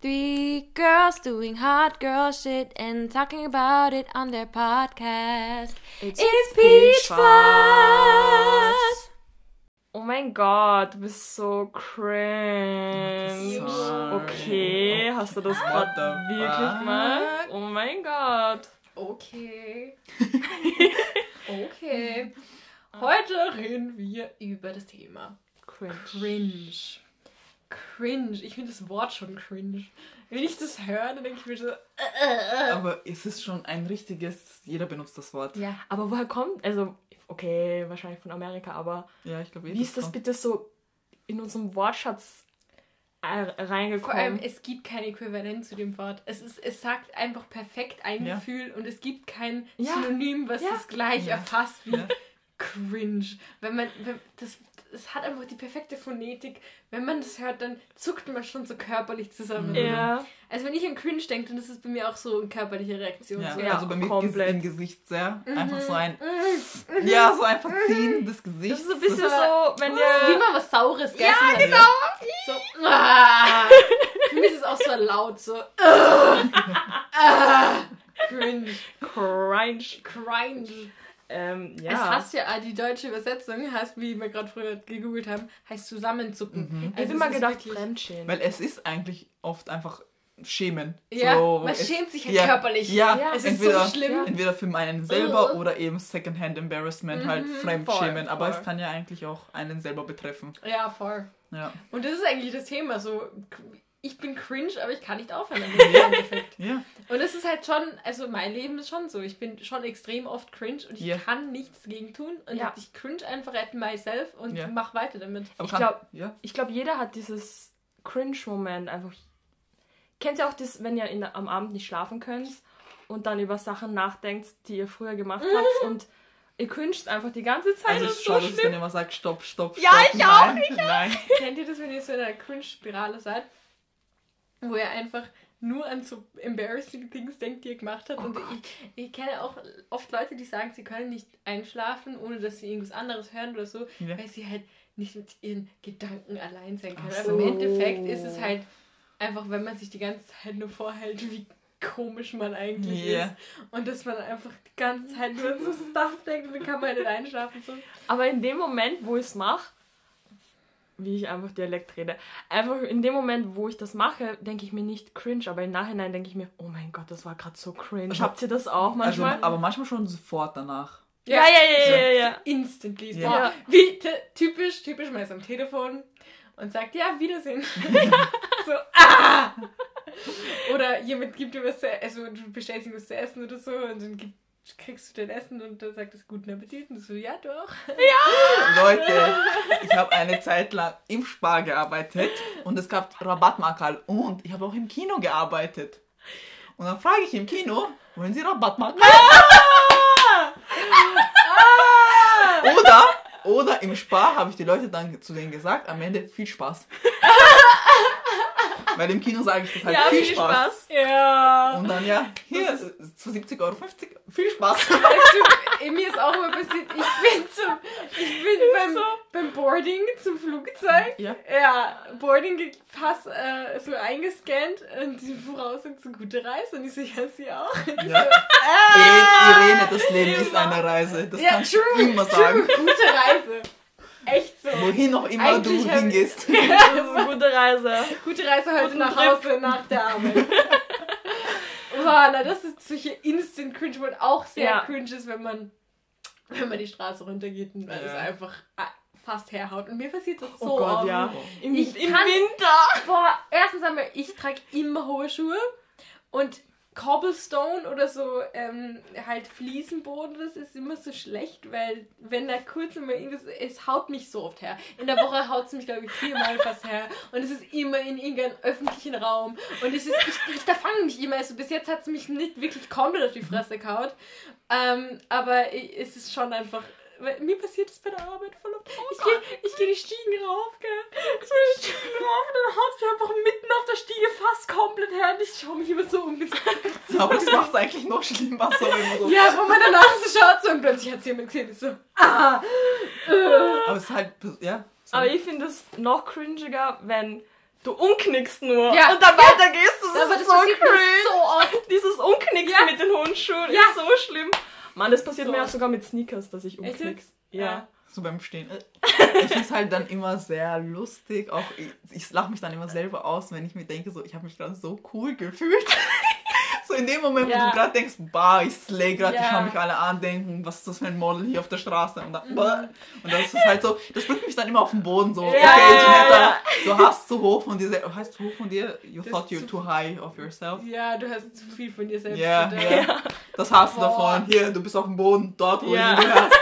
Three girls doing hot girl shit and talking about it on their podcast. It's, It's Peach Fuzz! Oh mein Gott, du bist so cringe. Sorry. Okay, hast du das gerade the wirklich gemacht? Oh mein Gott. Okay. okay. Heute reden wir über das Thema Cringe. Cringe. Cringe. Ich finde das Wort schon cringe. Wenn ich das höre, dann denke ich mir so. Äh, Aber es ist schon ein richtiges, jeder benutzt das Wort. ja. Aber woher kommt, also, okay, wahrscheinlich von Amerika, aber Ja, ich glaube, wie ist das bitte so in unserem Wortschatz äh, Vor allem, reingekommen? es gibt kein Äquivalent zu dem Wort. Es, ist, es sagt einfach perfekt ein Ja. Gefühl und es gibt kein. Synonym, was Ja. das gleich Ja. erfasst wie Ja. cringe. Wenn man, wenn, das, es hat einfach die perfekte Phonetik. Wenn man das hört, dann zuckt man schon so körperlich zusammen. ja. Also wenn ich an cringe denke, dann ist es bei mir auch so eine körperliche Reaktion. Ja, So, Ja, also bei mir komplett. im Gesicht sehr. Mhm. Einfach so ein. Ja, so ein Verziehen des Gesichts. Das ist ein bisschen so, wenn Wie ihr... man was Saures gegessen Ja, hat. genau. So, ah. Für mich ist es auch so laut, so. ah. Ah. Cringe. Cringe. Cringe. Ähm, ja. Es heißt ja, die deutsche Übersetzung heißt, wie wir gerade früher gegoogelt haben, heißt zusammenzucken. Mhm. ich Also habe immer ist gedacht, Fremdschämen. Weil es ist eigentlich oft einfach Schämen. Ja, so, man es- schämt sich halt ja, körperlich. Ja, Ja, Es ist entweder, so schlimm. entweder für einen selber Ugh. oder eben Secondhand Embarrassment, halt Mhm, Fremdschämen. voll, Aber voll. es kann ja eigentlich auch einen selber betreffen. Ja, voll. Ja. Und das ist eigentlich das Thema. So, ich bin cringe, aber ich kann nicht aufhören. Ja. Und es ist halt schon, also mein Leben ist schon so. Ich bin schon extrem oft cringe und ich Ja. kann nichts dagegen tun. Und Ja. ich cringe einfach at myself und Ja. mach weiter damit. Aber Ich kann- glaub- ja. Ich glaube, jeder hat dieses Cringe-Moment einfach. Kennt ihr auch das, wenn ihr in, am Abend nicht schlafen könnt und dann über Sachen nachdenkt, die ihr früher gemacht habt und ihr cringet einfach die ganze Zeit? Also das ich ist schau, so dass ich schlimm. dann immer sage, stopp, stopp, Ja, stopp. ich auch, nein, Nein. Kennt ihr das, wenn ihr so in einer Cringe-Spirale seid? Wo ihr einfach nur an so embarrassing Things denkt, die ihr gemacht habt. und ich, ich kenne auch oft Leute, die sagen, sie können nicht einschlafen, ohne dass sie irgendwas anderes hören oder so, Ja. weil sie halt nicht mit ihren Gedanken allein sein können. Also im so. Endeffekt ist es halt einfach, wenn man sich die ganze Zeit nur vorhält, wie komisch man eigentlich Ja. ist. Und dass man einfach die ganze Zeit nur an so Stuff denkt und dann kann man halt nicht einschlafen. So. Aber in dem Moment, wo ich es mache, wie ich einfach Dialekt rede, einfach in dem Moment, wo ich das mache, denke ich mir nicht cringe, aber im Nachhinein denke ich mir, oh mein Gott, das war gerade so cringe. Also- Habt ihr das auch Also, manchmal? aber manchmal schon sofort danach. ja, ja, ja, ja, ja. ja. instantly. Ja. Boah, Wie ty- typisch, typisch, man ist am Telefon und sagt, ja, Wiedersehen. so, ah! Oder jemand gibt dir was zu essen, also du bestellst ihm was zu essen oder so und dann gibt, kriegst du dein Essen und dann sagt es guten Appetit und du so, ja doch. Leute, ich habe eine Zeit lang im Spar gearbeitet und es gab Rabattmarkerl und ich habe auch im Kino gearbeitet. Und dann frage ich im Kino, wollen Sie Rabattmarkerl? Oder, oder im Spar habe ich die Leute dann zu denen gesagt, am Ende viel Spaß. Weil im Kino sage ich das halt Ja, viel, viel Spaß. Spaß. Ja. Und dann ja, hier, Das zu 70,50 Euro, viel Spaß. Weißt du, mir ist auch immer passiert, ich bin zum, ich bin beim, so. beim Boarding zum Flugzeug. Ja. Ja, Boarding Pass äh, so eingescannt und die Frau sagt so gute Reise und ich so, ja, sie auch. Ja. Irene, Irene, das Leben ist eine Reise. Das Ja, kannst true, du immer sagen. Gute Reise. Echt so. Wohin auch immer Eigentlich du hingehst. Das ist eine gute Reise. Gute Reise heute nach Trip. Hause nach der Arbeit. Boah, na, das ist solche Instant Cringe, wo auch sehr Ja. cringe ist, wenn man, wenn man die Straße runtergeht und alles Ja. einfach äh, fast herhaut. Und mir passiert das so Oh Gott, oft. ja. Im, Ich im kann- Winter. Boah, erstens einmal, ich trage immer hohe Schuhe und Cobblestone oder so ähm, halt Fliesenboden, das ist immer so schlecht, weil wenn da kurz mal irgendwas, es haut mich so oft her. In der Woche haut es mich, glaube ich, viermal fast her. Und es ist immer in irgendeinem öffentlichen Raum. Und es ist, ich, ich da fange mich immer, also bis jetzt hat es mich nicht wirklich komplett auf die Fresse gehaut, ähm, aber es ist schon einfach, weil mir passiert das bei der Arbeit voll oft. ich gehe geh die Stiegen rauf, gell? Ich gehe die Stiegen rauf und dann haut mich einfach mitten auf der Stiege fast komplett her und ich schaue mich immer so um. Aber das macht es eigentlich noch schlimmer. So immer so. Ja, wo man danach so schaut so und plötzlich hat es jemand gesehen. Ich so, ah! Äh. Aber es ist halt, ja. So. Aber ich finde es noch cringiger, wenn du umknickst nur. Ja. Und dann weiter gehst du. Das Aber ist das so cringe. so oft. Dieses Umknicksen Ja. mit den Hundschuhen Ja. ist so schlimm. Mann, das passiert So. mir auch sogar mit Sneakers, dass ich umknick. jetzt? Ja. So beim Stehen. Ich finde es halt dann immer sehr lustig. Auch ich, ich lache mich dann immer selber aus, wenn ich mir denke, so, ich habe mich gerade so cool gefühlt. So in dem Moment, wo Ja. du gerade denkst, bah, ich slay gerade, ich Ja. schaue mich alle an, denken, was ist das für ein Model hier auf der Straße? Und, Mhm. dann, bah. und das ist halt so, das bringt mich dann immer auf den Boden so, Ja, okay, ja, Janetta, ja. du hast zu hoch von dir, se- heißt zu hoch von dir, you Das thought you're too high of yourself. Ja, du hast zu viel von dir selbst. Ja, gedacht. ja. Das hast du davon. Hier, du bist auf dem Boden, dort, wo du hingehörst.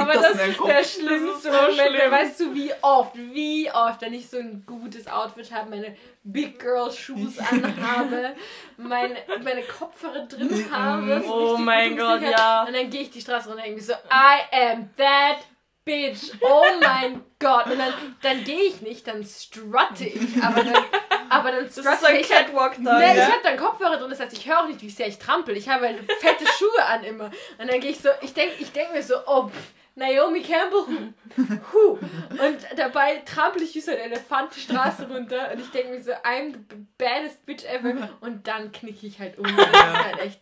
Aber das das ist der Das schlimmste ist Moment. schlimm. Weißt du, wie oft, wie oft, wenn ich so ein gutes Outfit habe, meine Big Girl Shoes anhabe, meine, meine Kopfhörer drin habe. Oh mein Gott, ja. Und dann gehe ich die Straße runter und denke so, I am that bitch. Oh mein Gott. Und dann, dann gehe ich nicht, dann strutte ich. Aber dann, aber dann Das strutte ist so ein ich. halt Catwalk da. Nee, ich ja. habe dann Kopfhörer drin, das heißt, ich höre auch nicht, wie sehr ich trampel. Ich habe halt fette Schuhe an immer. Und dann gehe ich so, ich denke ich denk mir so, oh, pff, Naomi Campbell, hu. Und dabei trampel ich wie so ein Elefant die Straße runter und ich denke mir so, I'm the baddest bitch ever. Und dann knicke ich halt um. Das ist halt echt,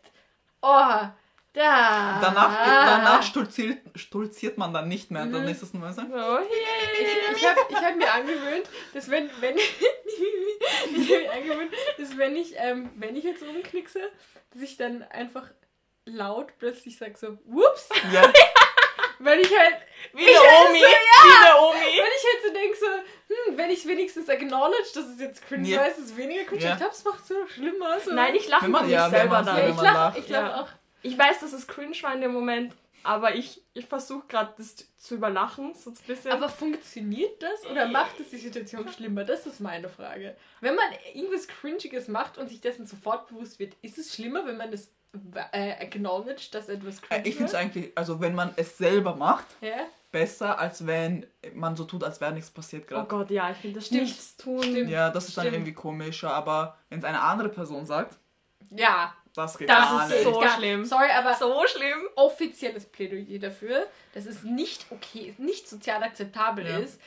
oh, da. Danach, danach stolziert, stolziert man dann nicht mehr. Dann Mhm. ist es nur so. So, yay. Ich, ich habe ich hab mir angewöhnt, dass wenn, wenn ich hab mir angewöhnt, dass wenn ich, ähm, wenn ich jetzt umknickse, dass ich dann einfach laut plötzlich sage so, whoops, Ja, weil ich halt, Wie der Omi. Wie der Omi. wenn ich halt so denke so, hm, wenn ich wenigstens acknowledge, dass es jetzt cringe Ja. war, ist es weniger cringe. Ja. Ich glaube, es macht es so schlimmer. So. Nein, ich lache Wenn über mich ja, wenn selber dann. ja, wenn ich lacht. ich Ja. auch. Ich weiß, dass es cringe war in dem Moment, aber ich, ich versuche gerade das zu überlachen, so ein bisschen. Aber funktioniert das oder macht es die Situation schlimmer? Das ist meine Frage. Wenn man irgendwas Cringiges macht und sich dessen sofort bewusst wird, ist es schlimmer, wenn man das äh, acknowledged, dass etwas cringe ich finde es eigentlich, also wenn man es selber macht, Ja? besser, als wenn man so tut, als wäre nichts passiert oh gerade. Gott, ja, ich finde das Stimmt. nichts tun. Stimmt. ja, das ist dann Stimmt. irgendwie komischer, aber wenn es eine andere Person sagt, Ja, das geht das gar ist nicht. so gar- schlimm. Sorry, aber So schlimm. offizielles Plädoyer dafür, dass es nicht okay ist, nicht sozial akzeptabel Ja. ist,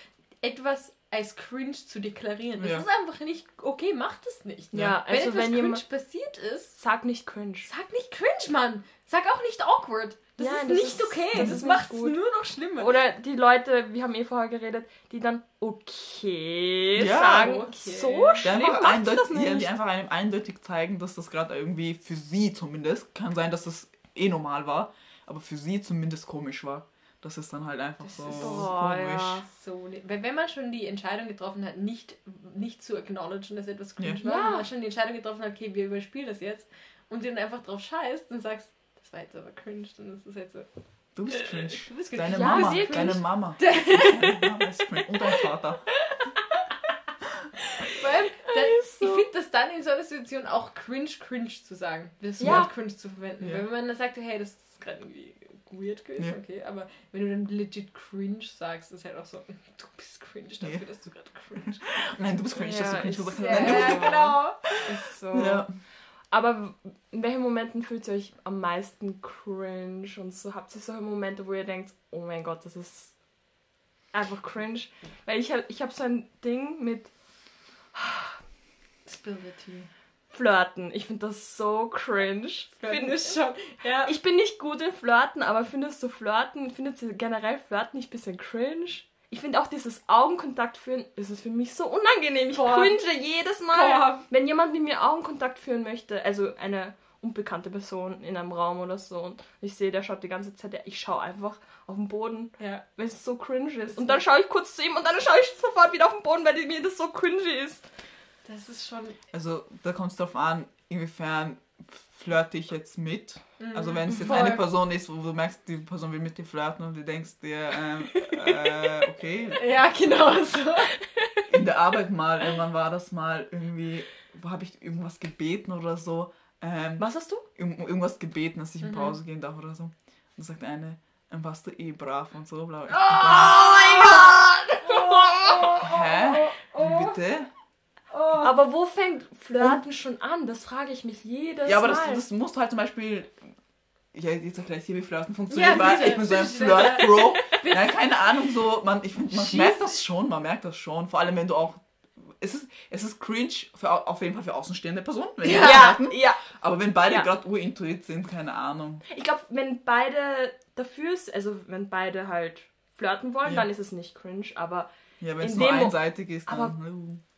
etwas als cringe zu deklarieren. Das Ja. ist einfach nicht okay, macht es nicht. Ja, Wenn also etwas wenn cringe jemand. passiert ist, Sag nicht cringe. sag nicht cringe, Mann. Sag auch nicht awkward. Das Ja, ist das nicht ist- okay. das Das, macht es nur noch schlimmer. Oder die Leute, wir haben eh vorher geredet, die dann okay Ja, sagen, okay. so Die schlimm eindeutig, das nicht. die einfach einem eindeutig zeigen, dass das gerade irgendwie für sie zumindest, kann sein, dass das eh normal war, aber für sie zumindest komisch war. Das ist dann halt einfach Das so ist- Oh, komisch. ja. so, ne- wenn man schon die Entscheidung getroffen hat, nicht, nicht zu acknowledgen, dass etwas cringe Ja. war, Ja. wenn man schon die Entscheidung getroffen hat, okay, wir überspielen das jetzt und du dann einfach drauf scheißt und sagst, das war jetzt aber cringe, dann ist das jetzt so. Du bist cringe. Du bist cringe. Deine Ja, Mama, cringe. deine Mama. Deine Mama ist cringe. Und dein Vater. Dann, so. Ich finde das dann in so einer Situation auch cringe, cringe zu sagen. Das Ja. Wort cringe zu verwenden. Ja. Weil wenn man dann sagt, hey, das ist gerade irgendwie weird gewesen, Ja. okay, aber wenn du dann legit cringe sagst, ist halt auch so, du bist cringe dafür, Ja. dass du gerade cringe. Nein, du bist cringe, Ja, dass du cringe gesagt hast. Ja, genau. Ist so. Ja. Aber in welchen Momenten fühlt ihr euch am meisten cringe und so? Habt ihr solche Momente, wo ihr denkt, oh mein Gott, das ist einfach cringe? Weil ich habe ich hab so ein Ding mit Spill the tea. Flirten. Ich finde das so cringe. Find Find, ich schon. Ja. ich bin nicht gut in Flirten, aber findest du Flirten, findet ihr generell Flirten nicht ein bisschen cringe? Ich finde auch dieses Augenkontakt führen, ist es für mich so unangenehm. Ich Boah. cringe jedes Mal. Boah. Wenn jemand mit mir Augenkontakt führen möchte, also eine unbekannte Person in einem Raum oder so, und ich sehe, der schaut die ganze Zeit, ja, ich schaue einfach auf den Boden, ja. weil es so cringe ist. Und dann schaue ich kurz zu ihm und dann schaue ich sofort wieder auf den Boden, weil mir das so cringe ist. Das ist schon. Also da kommt es darauf an, inwiefern flirte ich jetzt mit. Also wenn es jetzt Voll. eine Person ist, wo du merkst, die Person will mit dir flirten und du denkst dir, ähm, äh, okay, Ja, genau so. in der Arbeit mal, irgendwann war das mal irgendwie, wo habe ich irgendwas gebeten oder so, ähm, Was hast du? irgendwas gebeten, dass ich in Mhm. Pause gehen darf oder so. Und dann sagt eine, dann warst du eh brav und so, bla. Oh mein Gott! Hä? Wie bitte? Aber wo fängt Flirten schon an? Das frage ich mich jedes Ja, aber Mal. das, das musst du halt zum Beispiel. Ja, jetzt erkläre ich dir, wie Flirten funktioniert, Ja, weil ich bin so ein Bitte. Flirt-Pro. Ja, keine Ahnung, so, man, ich, man Schieß. merkt das schon, man merkt das schon. Vor allem, wenn du auch es ist, es ist cringe für, au- auf jeden Fall für außenstehende Personen, wenn Ja, merken. ja. Aber wenn beide Ja. gerade urintuit sind, keine Ahnung. Ich glaube, wenn beide dafür ist, also wenn beide halt flirten wollen, Ja. dann ist es nicht cringe, aber Ja, wenn es nur einseitig ist, dann. aber-.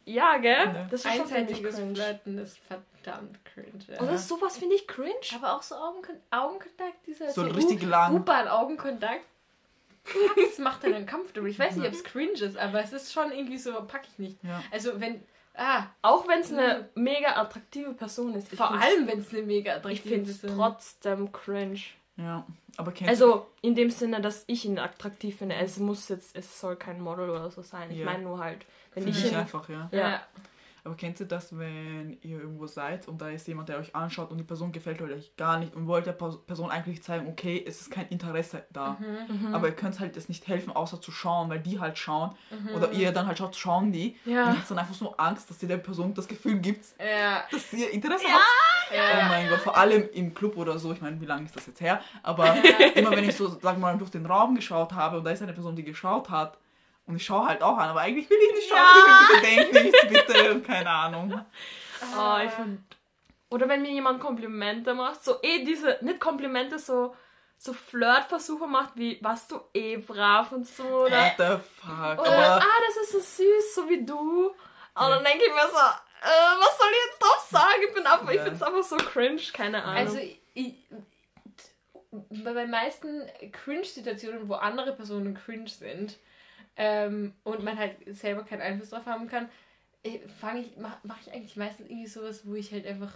Ja, gell? Ja. Das ist schon ich Einseitiges cringe. Flirten ist verdammt cringe. Ja. Oder sowas finde ich cringe. Aber auch so Augenkon Augenkontakt, dieser So richtig lang. U-Bahn-Augenkontakt. Das macht einen uncomfortable. Ich weiß nicht, ob es cringe ist, aber es ist schon irgendwie so, pack ich nicht. Ja. Also wenn, ah, Auch wenn es eine mega attraktive Person ist. Ich vor allem wenn es eine mega Ich attraktive finde es Person trotzdem cringe. Ja. Aber kennst Also in dem Sinne, dass ich ihn attraktiv finde. Es muss jetzt, es soll kein Model oder so sein. Ich Ja. meine nur halt, Finde ich ich ihn. einfach, ja. Ja. Ja. Aber kennt ihr das, wenn ihr irgendwo seid und da ist jemand, der euch anschaut und die Person gefällt euch gar nicht und wollt der Pers- Person eigentlich zeigen, okay, es ist kein Interesse da. Mhm. Aber ihr könnt halt es nicht helfen, außer zu schauen, weil die halt schauen. Oder ihr dann halt schaut, schauen die. Ja. Und habt dann einfach so Angst, dass ihr der Person das Gefühl gibt, Ja. dass ihr Interesse habt. Oh Ja. mein Gott, vor allem im Club oder so. Ich meine, wie lange ist das jetzt her? Aber immer wenn ich so, sagen wir mal, durch den Raum geschaut habe und da ist eine Person, die geschaut hat und ich schaue halt auch an, aber eigentlich will ich nicht schauen. Bitte denk nichts, bitte. Und keine Ahnung. Oh, ich find, oder wenn mir jemand Komplimente macht, so eh diese, nicht Komplimente, so, so Flirtversuche macht, wie, warst du eh brav und so, oder, What the fuck? oder Aber ah, das ist so süß, so wie du. Und dann denke ich mir so, äh, was soll ich jetzt drauf sagen? Ich bin einfach, ich Ja. finde es einfach so cringe, keine Ahnung. Also ich, bei den meisten Cringe-Situationen, wo andere Personen cringe sind ähm, und man halt selber keinen Einfluss drauf haben kann, fange ich, mache mach ich eigentlich meistens irgendwie sowas, wo ich halt einfach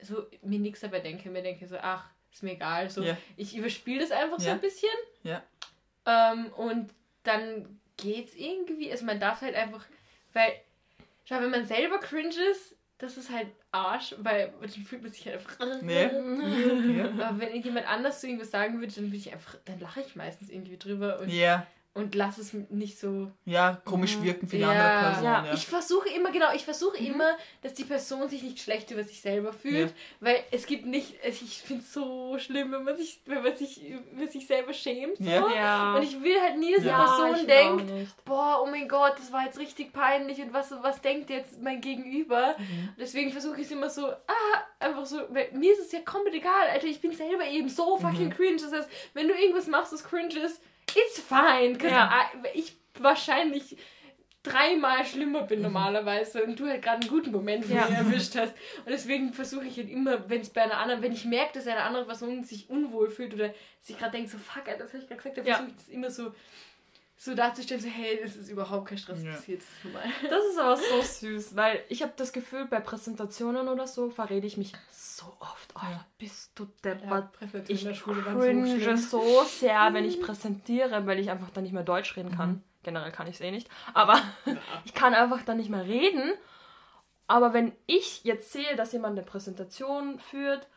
so mir nichts dabei denke, mir denke so, ach, ist mir egal, so Ja. ich überspiele das einfach so Ja. ein bisschen Ja. ähm, und dann geht's irgendwie, also man darf halt einfach, weil, schau, wenn man selber cringe ist, das ist halt Arsch, weil dann fühlt man sich halt einfach. Nee. Aber wenn jemand anders so irgendwas sagen würde, dann würde ich einfach, dann lache ich meistens irgendwie drüber und, Ja. Und lasse es nicht so. ja, komisch wirken für die Ja. andere Person. Ja. Ja. Ich versuche immer, genau, ich versuche immer, dass die Person sich nicht schlecht über sich selber fühlt, Ja. weil es gibt nicht, ich finde es so schlimm, wenn man sich, wenn man sich über sich selber schämt. So. Ja. Und ich will halt nie, dass die Ja, Person denkt, boah, oh mein Gott, das war jetzt richtig peinlich und was, was denkt jetzt mein Gegenüber? Mhm. Deswegen versuche ich es immer so, ah, einfach so, weil mir ist es ja komplett egal, Alter, ich bin selber eben so fucking Mhm. cringe. Das heißt, wenn du irgendwas machst, das cringe ist, it's fine. 'cause Ja. I, ich wahrscheinlich dreimal schlimmer Mhm. bin normalerweise und du halt gerade einen guten Moment von Ja. mir erwischt hast. Und deswegen versuche ich halt immer, wenn es bei einer anderen, wenn ich merke, dass eine andere Person sich unwohl fühlt oder sich gerade denkt, so fuck, das habe ich gerade gesagt, dann Ja. versuche ich das immer so, so darzustellen, so hey, das ist überhaupt kein Stress Ja. passiert. Das ist normal. Das ist aber so süß, weil ich habe das Gefühl, bei Präsentationen oder so verrede ich mich so oft. Oh, Ja. bist du deppert. Ja, Ich in der Schule waren cringe so so sehr, wenn ich präsentiere, weil ich einfach dann nicht mehr Deutsch reden kann. Generell kann ich es eh nicht. Aber ich kann einfach dann nicht mehr reden. Aber wenn ich jetzt sehe, dass jemand eine Präsentation führt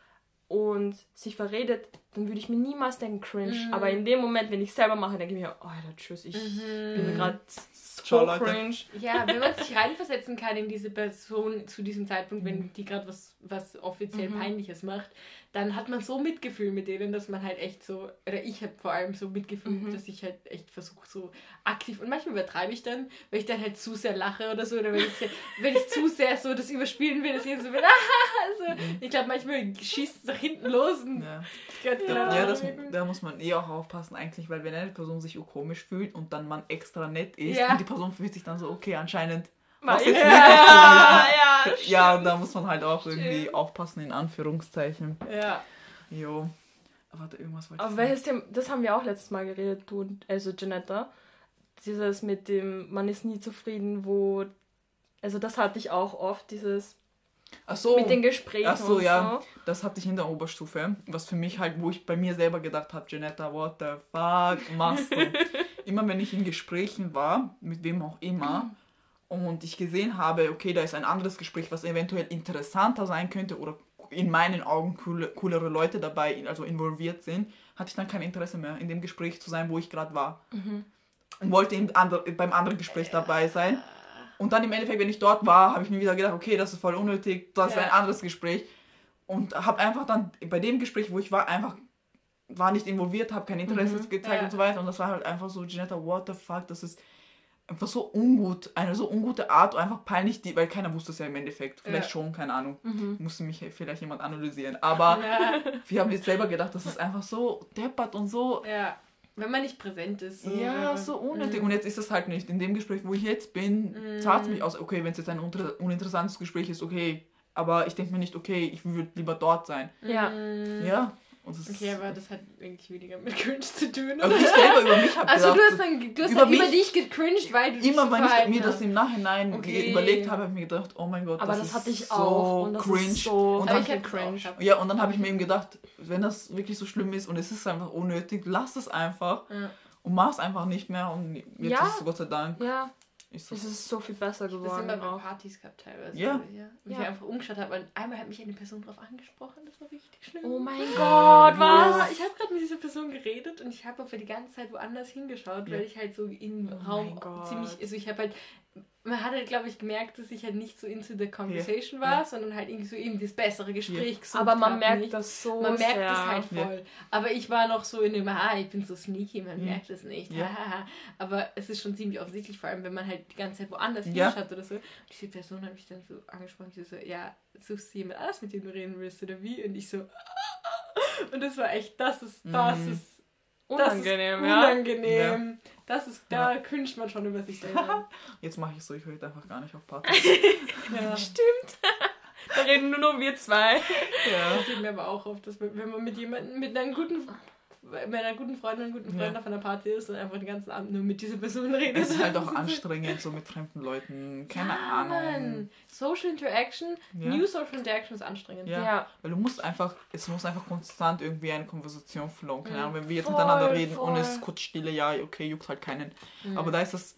und sich verredet, dann würde ich mir niemals denken, cringe. Mhm. Aber in dem Moment, wenn ich selber mache, denke ich mir, oh, Alter, tschüss, ich bin gerade so Ciao, Leute. cringe. Ja, wenn man sich reinversetzen kann in diese Person zu diesem Zeitpunkt, wenn die gerade was, was offiziell Peinliches macht, dann hat man so Mitgefühl mit denen, dass man halt echt so, oder ich habe vor allem so Mitgefühl, dass ich halt echt versuche, so aktiv, und manchmal übertreibe ich dann, weil ich dann halt zu sehr lache oder so, oder wenn ich, wenn ich zu sehr so das überspielen will, dass ich so bin, so. Ich glaube, manchmal schießt es nach hinten los und Ja. Gott, keine Ja, das, da muss man eh auch aufpassen eigentlich, weil wenn eine Person sich komisch fühlt und dann man extra nett ist Ja. und die Person fühlt sich dann so, okay, anscheinend jetzt ja, ja, ja, ja, da muss man halt auch irgendwie Stimmt. aufpassen, in Anführungszeichen. Ja. Jo. Aber warte, irgendwas wollte Aber ich welches Thema, das haben wir auch letztes Mal geredet, du und, also Janetta. Dieses mit dem, man ist nie zufrieden, wo, also das hatte ich auch oft, dieses Ach so, mit den Gesprächen ach so, und ja. so. das hatte ich in der Oberstufe, was für mich halt, wo ich bei mir selber gedacht habe, Janetta, what the fuck machst du? immer wenn ich in Gesprächen war, mit wem auch immer, und ich gesehen habe, okay, da ist ein anderes Gespräch, was eventuell interessanter sein könnte oder in meinen Augen coole, coolere Leute dabei, also involviert sind, hatte ich dann kein Interesse mehr, in dem Gespräch zu sein, wo ich gerade war. Und wollte im andre, beim anderen Gespräch dabei sein. Und dann im Endeffekt, wenn ich dort war, habe ich mir wieder gedacht, okay, das ist voll unnötig, das ist Ja. ein anderes Gespräch. Und habe einfach dann bei dem Gespräch, wo ich war, einfach war nicht involviert, habe kein Interesse gezeigt Ja. und so weiter. Und das war halt einfach so, Janetta, what the fuck, das ist einfach so ungut, eine so ungute Art, einfach peinlich, die, weil keiner wusste es ja im Endeffekt. Vielleicht Ja. schon, keine Ahnung. Mhm. Musste mich vielleicht jemand analysieren. Aber Ja, wir haben jetzt selber gedacht, das ist einfach so deppert und so. ja. Wenn man nicht präsent ist. So, Ja, so unnötig. Mhm. Und jetzt ist es halt nicht. In dem Gespräch, wo ich jetzt bin, Mhm. zahlt es mich aus. Okay, wenn es jetzt ein uninteressantes Gespräch ist, okay. Aber ich denke mir nicht, okay, ich würde lieber dort sein. Ja. Ja. Okay, aber das hat eigentlich weniger mit Cringe zu tun. also ich selber über mich habe Also gedacht, du hast dann, du hast über dann über dich gecringed, weil du dich immer so wenn ich mir das im Nachhinein Okay. überlegt habe, habe ich mir gedacht, oh mein Gott, Aber das, das, hatte ich so auch. Und das cringe. ist so Und Aber dann- ich cringe. cringe. Ja, und dann habe ich mir eben gedacht, wenn das wirklich so schlimm ist und es ist einfach unnötig, lass es einfach Ja. und mach es einfach nicht mehr. Und jetzt Ja. ist es Gott sei Dank. Ja, Ist es es ist so viel besser Das geworden. immer bei auch. Partys gehabt teilweise. Ja. Und ich Ja. einfach umgeschaut habe und einmal hat mich eine Person drauf angesprochen, das war richtig schlimm. Oh mein Gott, Ja, was? ich habe gerade mit dieser Person geredet und ich habe aber die ganze Zeit woanders hingeschaut, Ja. weil ich halt so im Oh Raum Gott. ziemlich, also ich habe halt, man hat halt glaube ich gemerkt, dass ich halt nicht so into the conversation Ja. war, Ja. sondern halt irgendwie so eben das bessere Gespräch gesucht Aber man merkt nicht. das so Man merkt sehr. das halt voll. Aber ich war noch so in dem, ah, ich bin so sneaky, man Mhm. merkt es nicht. Aber es ist schon ziemlich offensichtlich, vor allem wenn man halt die ganze Zeit woanders Ja. hinschaut oder so. Diese Person hat mich dann so angesprochen, die so, ja, suchst du jemand anders, mit dem du reden willst oder wie? Und ich so, und das war echt, das ist, das Mhm. ist Unangenehm, das ist ja. Das ist, da cringet man schon über sich selber. Jetzt mache ich so, ich rede einfach gar nicht auf Partys. ja. Stimmt. da reden nur noch wir zwei. ja. Das sieht mir aber auch oft, dass wenn man mit jemandem, mit einem guten, mit einer guten Freundin, guten Freund Ja. auf einer Party ist und einfach den ganzen Abend nur mit dieser Person redet. Es ist halt auch Das anstrengend, so mit fremden Leuten. Keine ja, Ahnung. Mann. Social Interaction, Ja. New Social Interaction ist anstrengend. Ja. Ja. Weil du musst einfach, es muss einfach konstant irgendwie eine Konversation flowen. Keine. Ahnung, wenn wir jetzt Voll, miteinander reden und voll. es ist kurz Stille, ja, okay, juckt halt keinen. Mhm. Aber da ist es,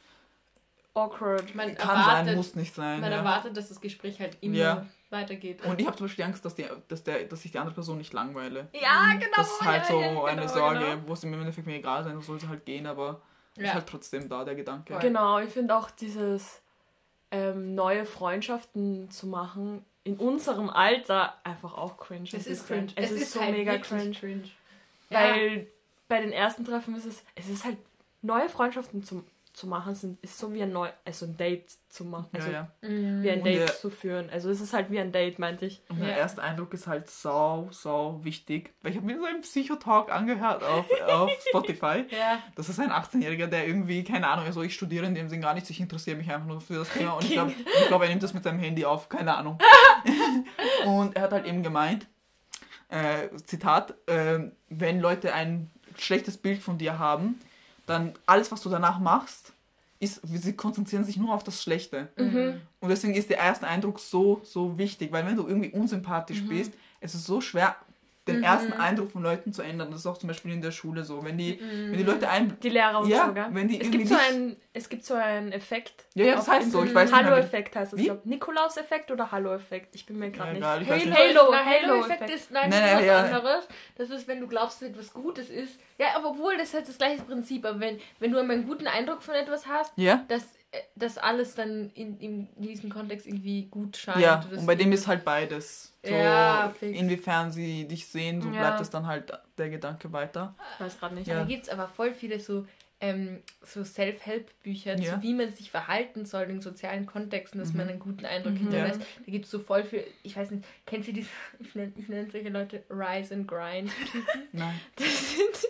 Awkward. man kann erwartet, sein, muss nicht sein. man erwartet, dass das Gespräch halt immer. Weitergeht. Und ich habe zum Beispiel Angst, dass, die, dass, der, dass ich die andere Person nicht langweile. ja, genau. Das ist halt ja, so ja, genau, eine Sorge, Genau. wo es im Endeffekt mir egal sein soll, sie halt gehen, aber ist Ja. halt trotzdem da, der Gedanke. Genau, ich finde auch dieses ähm, neue Freundschaften zu machen in unserem Alter einfach auch cringe. Es ein ist cringe. Es, ist, so halt mega cringe. cringe. Ja. Weil bei den ersten Treffen ist es, es ist halt neue Freundschaften zu, zu machen, sind, ist so wie ein neu, also ein Date zu machen. Also ja, ja. Mhm. wie ein Date der- zu führen. Also es ist halt wie ein Date, meinte ich. Und der Ja. erste Eindruck ist halt sau, sau wichtig. Weil ich habe mir so einen Psychotalk angehört auf, auf Spotify. Ja. Das ist ein 18-Jähriger, der irgendwie, keine Ahnung, also ich studiere in dem Sinn gar nichts, ich interessiere mich einfach nur für das Thema und ich glaube, ich glaub, er nimmt das mit seinem Handy auf, keine Ahnung. und er hat halt eben gemeint, äh, Zitat, äh, wenn Leute ein schlechtes Bild von dir haben, dann alles, was du danach machst, ist, sie konzentrieren sich nur auf das Schlechte. Mhm. Und deswegen ist der erste Eindruck so, so wichtig, weil wenn du irgendwie unsympathisch bist, es ist so schwer, den Mhm. ersten Eindruck von Leuten zu ändern. Das ist auch zum Beispiel in der Schule so. Wenn die, wenn die Leute ein... Die Lehrer und Ja, so, gell? wenn die es, gibt so einen, es gibt so einen Effekt. Ja, ja, das heißt so. Ich weiß nicht Hallo-Effekt heißt es, Wie? glaube Nikolaus-Effekt oder Hallo-Effekt. Ich bin mir gerade Ja, nicht. ich nicht. Halo, Na, Halo-Effekt Halo-Effekt. ist, nein, Nein, das ist nein, was ja. anderes. Das ist, wenn du glaubst, dass etwas Gutes ist. Ja, aber obwohl, das ist halt das gleiche Prinzip. Aber wenn, wenn du einmal einen guten Eindruck von etwas hast, Ja? dass, äh, dass alles dann in, in diesem Kontext irgendwie gut scheint. Ja, und bei dem ist halt beides. So, Ja, fix. inwiefern sie dich sehen, so Ja. bleibt es dann halt der Gedanke weiter. Ich weiß gerade nicht. Ja. Da gibt es aber voll viele so, ähm, so Self-Help-Bücher, Ja. zu wie man sich verhalten soll in sozialen Kontexten, dass man einen guten Eindruck Mhm. hinterlässt. Da gibt es so voll viel, ich weiß nicht, kennt ihr diese, ich nenne ich nenn solche Leute Rise and Grind. Nein. Das sind,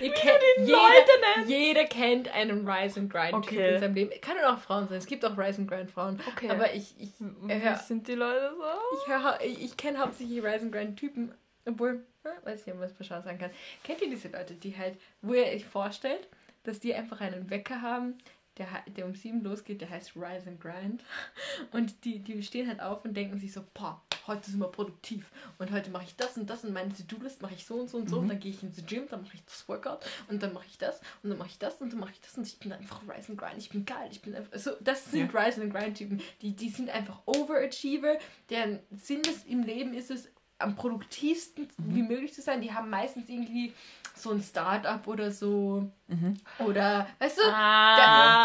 ihr kennt, jeder, jeder kennt einen Rise and Grind Typ Okay. in seinem Leben. Kann auch Frauen sein, es gibt auch Rise and Grind Frauen. Okay. Aber ich, ich, ja. sind die Leute so? ich, hör, ich, kenne hauptsächlich Rise and Grind Typen, obwohl, ja, weiß ich nicht, ob man es pauschal sagen kann. Kennt ihr diese Leute, die halt, wo ihr euch vorstellt, dass die einfach einen Wecker haben, der, der um sieben losgeht, der heißt Rise and Grind. Und die, die stehen halt auf und denken sich so, boah, heute sind wir produktiv. Und heute mache ich das und das und meine To-Do-List mache ich so und so und so. Und dann gehe ich ins Gym, dann mache ich das Workout und dann mache ich das und dann mache ich das und dann mache ich das. Und ich bin einfach Rise and Grind, ich bin geil, ich bin einfach, so, das sind Rise and Grind Typen, die, die sind einfach Overachiever, deren Sinn des im Leben ist es, am produktivsten wie möglich zu sein, die haben meistens irgendwie so ein Startup oder so Mhm. oder, weißt du, Ah.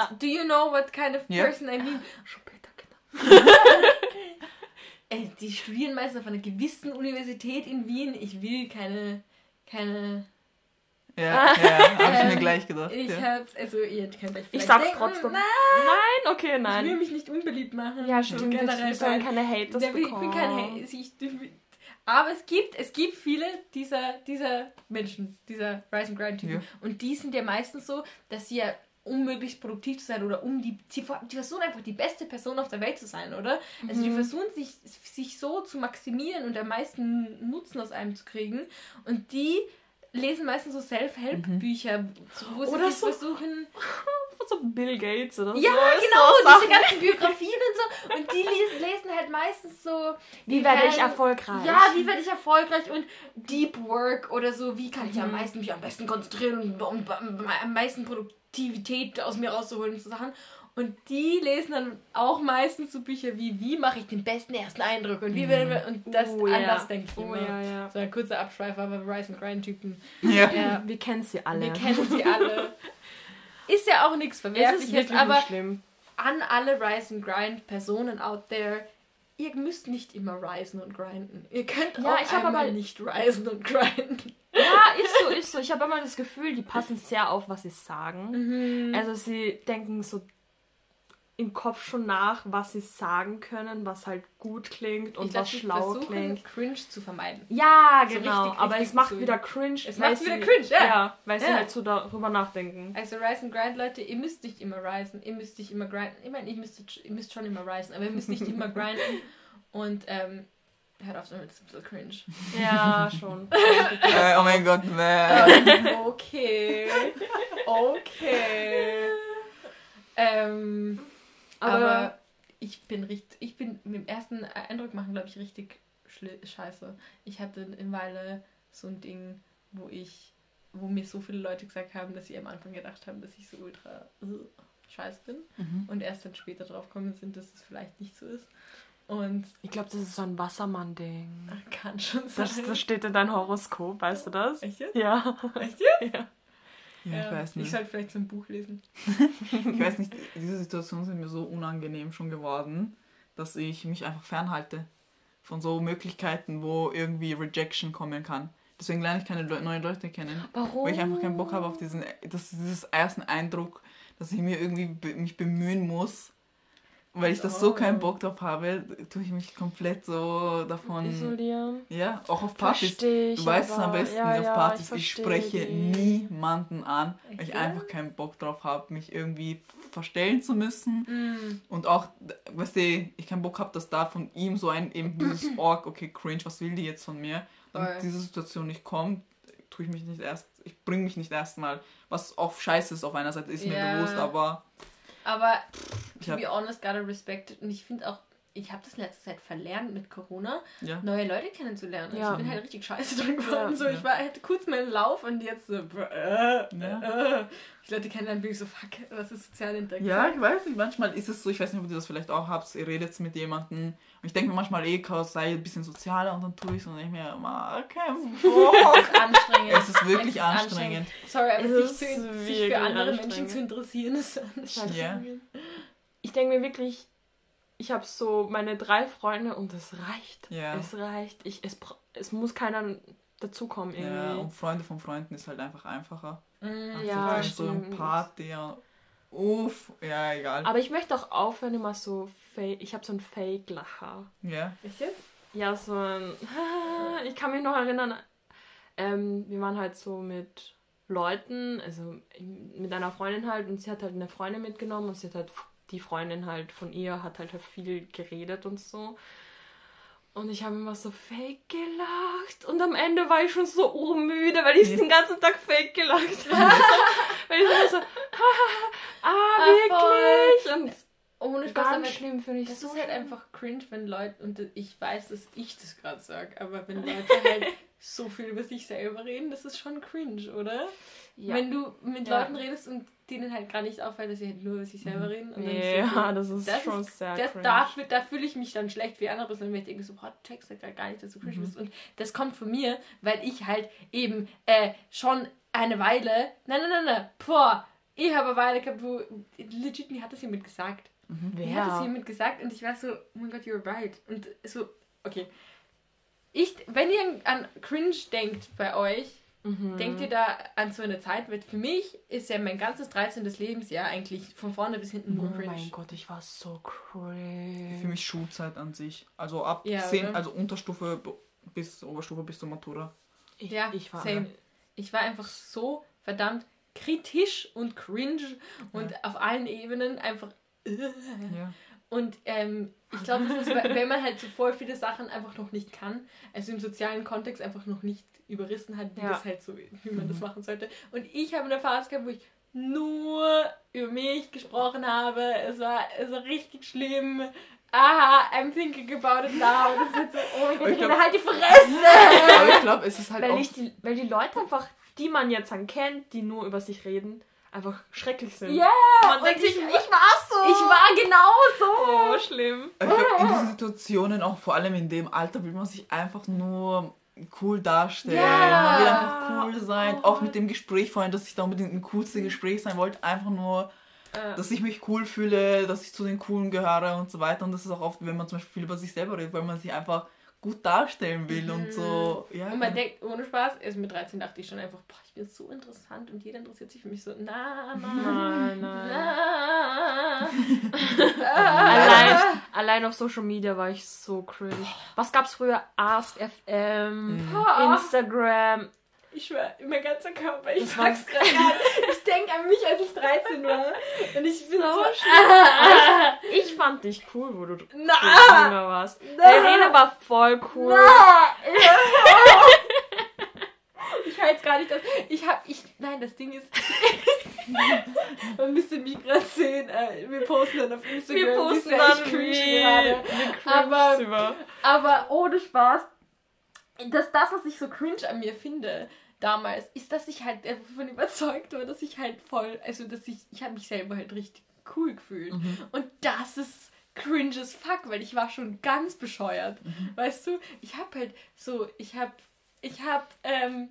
da- do you know what kind of Ja. person I mean? Später, genau. Ey, die studieren meistens auf einer gewissen Universität in Wien. Ich will keine, keine Ja, ja, habe ich mir gleich gedacht. Ich ja. hab's, also ihr könnt euch Ich sag's denken, trotzdem. Nein, Nein, okay, ich will nein. mich nicht unbeliebt machen. Ja, stimmt. Wir, sollen keine Haters Ja, ich bekommen. bin kein Hate. Aber es gibt, es gibt viele dieser, dieser Menschen, dieser Rise and Grind Typen. Ja. Und die sind ja meistens so, dass sie ja um möglichst produktiv zu sein oder um die, sie, die versuchen einfach die beste Person auf der Welt zu sein, oder? Also Mhm. die versuchen sich, sich so zu maximieren und am meisten Nutzen aus einem zu kriegen. Und die lesen meistens so Self-Help-Bücher, wo sie Oder so- versuchen, So Bill Gates oder ja, so. genau, So Sachen. diese ganzen Biografien und so. Und die lesen, lesen halt meistens so. Wie werde ich erfolgreich? Ja, wie werde ich erfolgreich und Deep Work oder so. Wie kann ich Mhm. am meisten mich am besten konzentrieren, um, um, um am meisten Produktivität aus mir rauszuholen und so Sachen. Und die lesen dann auch meistens so Bücher wie Wie mache ich den besten ersten Eindruck und wie werden wir. Und das Oh, an ja. denke ich Oh, immer. ja, ja. So ein kurzer Abschweif, aber Rise and Grind Typen. Ja. Ja, Wir kennen sie alle. wir kennen sie alle. Ist ja auch nichts Verwerfliches, aber nicht schlimm. an alle Rise and Grind Personen out there, ihr müsst nicht immer risen und grinden. Ihr könnt Ja, auch ich hab einmal aber- nicht risen und grinden. Ja, ist so, ist so. Ich habe immer das Gefühl, die passen sehr auf, was sie sagen. Mhm. Also sie denken so im Kopf schon nach, was sie sagen können, was halt gut klingt und ich glaub, was sie schlau versuchen, klingt. cringe zu vermeiden. Ja, So genau. richtig, aber richtig es macht wieder cringe. Es weil macht wieder sie- cringe, ja. weil sie Ja. halt so darüber nachdenken. Also Rise and Grind, Leute, ihr müsst nicht immer risen, ihr müsst nicht immer grinden. Ich meine, ihr müsst, ihr müsst schon immer risen, aber ihr müsst nicht immer grinden. Und ähm, hört auf damit, das ist ein bisschen cringe. Ja, schon. Äh, oh mein Gott, nee. Ähm, okay. Okay. Ähm, Aber, aber, ich bin richtig, ich bin mit dem ersten Eindruck machen, glaube ich, richtig scheiße. Ich hatte eine Weile so ein Ding, wo ich, wo mir so viele Leute gesagt haben, dass sie am Anfang gedacht haben, dass ich so ultra äh, scheiße bin Mhm. und erst dann später drauf gekommen sind, dass es vielleicht nicht so ist. Und ich glaube, das ist so ein Wassermann-Ding. kann schon sein. Das, das steht in deinem Horoskop, weißt du das? Echt jetzt? Ja. Echt jetzt? ja. Ja, ich weiß Ich nicht. sollte vielleicht so ein Buch lesen. Ich weiß nicht, diese Situationen sind mir so unangenehm schon geworden, dass ich mich einfach fernhalte von so Möglichkeiten, wo irgendwie Rejection kommen kann. Deswegen lerne ich keine Leu neuen Leute kennen. Warum? Weil ich einfach keinen Bock habe auf diesen, das, dieses ersten Eindruck, dass ich mir irgendwie be mich bemühen muss. Weil ich das so Oh. keinen Bock drauf habe, tue ich mich komplett so davon. Isolieren. Ja, auch auf Partys. Verstehe ich. Du weißt es am besten ja, auf ja, Partys. Ich, verstehe spreche die. niemanden an, weil ich einfach keinen Bock drauf habe, mich irgendwie verstellen zu müssen. Mm. Und auch, weißt du, ich keinen Bock habe, dass da von ihm so ein, eben dieses Org, okay, cringe, was will die jetzt von mir? Damit Voll. diese Situation nicht kommt, tue ich mich nicht erst, ich bringe mich nicht erstmal, was auch scheiße ist auf einer Seite, ist mir bewusst, aber Aber to be honest, gotta respect it. Und ich finde auch, ich habe das in letzter Zeit verlernt mit Corona, ja. neue Leute kennenzulernen. Ja. Ich bin halt richtig scheiße drin geworden. Ja. so, ich war halt kurz mal im Lauf und jetzt so, äh, Ja. äh. Die Leute kennen dann wirklich so, fuck, was ist soziale Interaktion? Ja, ich weiß nicht, manchmal ist es so, ich weiß nicht, ob ihr das vielleicht auch habt, ihr redet mit jemandem und ich denke mir manchmal, eh, Chaos sei ein bisschen sozialer und dann tue ich es und denke mir, okay, boah. Es ist anstrengend. es ist wirklich Es ist anstrengend. Sorry, aber Es sich, ist zu, sich für andere anstrengend. Menschen zu interessieren ist anstrengend. Ja. Ich denke mir wirklich, ich habe so meine drei Freunde und es reicht. Ja. Es reicht. Ich, es, es muss keiner dazukommen irgendwie. Ja, und Freunde von Freunden ist halt einfach einfacher. Mm, Ja, Also so ein. Party, ja. Uff, ja, egal. Aber ich möchte auch aufhören, immer so fake. Ich habe so ein Fake-Lacher. ja. Echt jetzt? Ja, so ein. Ich kann mich noch erinnern, ähm, wir waren halt so mit Leuten, also mit einer Freundin halt, und sie hat halt eine Freundin mitgenommen und sie hat halt die Freundin halt von ihr hat halt viel geredet und so. Und ich habe immer so fake gelacht. Und am Ende war ich schon so urmüde, weil ich den ganzen Tag fake gelacht habe. weil ich immer so, ah, wirklich? Und Ohne Spaß, ganz schlimm finde ich Das so ist halt einfach cringe, wenn Leute, und ich weiß, dass ich das gerade sage, aber wenn Leute halt so viel über sich selber reden, das ist schon cringe, oder? Ja. Wenn du mit Ja. Leuten redest und denen halt gar nicht auffällt, dass sie halt nur über sich selber reden. Und dann Nee, ist ja, das ist das schon ist, sehr das, cringe. da, da fühle ich mich dann schlecht wie andere Personen, wenn ich denke so, boah, du checkst halt gar nicht, dass du cringe Mhm. bist. Und das kommt von mir, weil ich halt eben äh, schon eine Weile, nein, nein, nein, nein, boah, ich habe eine Weile gehabt, wo, legit, mir hat das jemand gesagt. Mir hat das jemand gesagt und ich war so, oh mein Gott, you're right. Und so, okay. Ich, wenn ihr an Cringe denkt bei euch, Denkt ihr da an so eine Zeit? Weil für mich ist ja mein ganzes 13. Lebensjahr eigentlich von vorne bis hinten nur Oh cringe. mein Gott, ich war so cringe. Für mich Schulzeit an sich. Also ab Ja, 10, oder? also Unterstufe bis Oberstufe bis zur Matura. Ich, Ja, ich war same. Ich war einfach so verdammt kritisch und cringe und auf allen Ebenen einfach. Ja. Und ähm, ich glaube, das ist, wenn man halt so voll viele Sachen einfach noch nicht kann, also im sozialen Kontext einfach noch nicht überrissen hat, wie Ja. das halt so, wie man das machen sollte. Und ich habe eine Phase gehabt, wo ich nur über mich gesprochen habe. Es war, es war richtig schlimm. Aha, I'm thinking about it now. Und das ist jetzt so, oh mein Gott, Ich ich glaub- halt die Fresse! Aber ich glaube, es ist halt weil, auch... die, weil die Leute einfach, die man jetzt dann kennt, die nur über sich reden, einfach schrecklich sind. Ja, Man und denkt ich, sich, ich war so. Ich war genau so. Oh, schlimm. Ich glaub, in diesen Situationen, auch vor allem in dem Alter, will man sich einfach nur cool darstellen. Ja. Man will einfach cool sein. Auch mit dem Gespräch vorhin, dass ich da unbedingt ein coolste Gespräch sein wollte. Einfach nur, Äh, dass ich mich cool fühle, dass ich zu den Coolen gehöre und so weiter. Und das ist auch oft, wenn man zum Beispiel viel über sich selber redet, weil man sich einfach gut darstellen will und so. Ja. Und man denkt, ohne Spaß, also mit 13 dachte ich schon einfach, boah, ich bin so interessant und jeder interessiert sich für mich so, na, na, nein, nein. na. Allein, allein auf Social Media war ich so cringe. Was gab's früher? AskFM, Mhm. Instagram. Ich schwör, mein ganzer Körper, ich Das sag's gerade. Ich denke an mich, als ich 13 war. Und ich bin so, So schlimm. Ich fand dich cool, wo du Na, jünger warst. Verena war voll cool. na. Ich halte gar nicht das. Ich hab, ich, nein, das Ding ist, man müsste mich gerade sehen. Äh, wir posten dann auf Instagram. Wir posten dann ich cringe wie gerade. aber über. Aber ohne Spaß, dass das, was ich so cringe an mir finde damals, ist, dass ich halt davon überzeugt war, dass ich halt voll, also dass ich, ich habe mich selber halt richtig cool gefühlt. Und das ist cringe as fuck, weil ich war schon ganz bescheuert. Weißt du, ich habe halt so, ich habe, ich habe, ähm,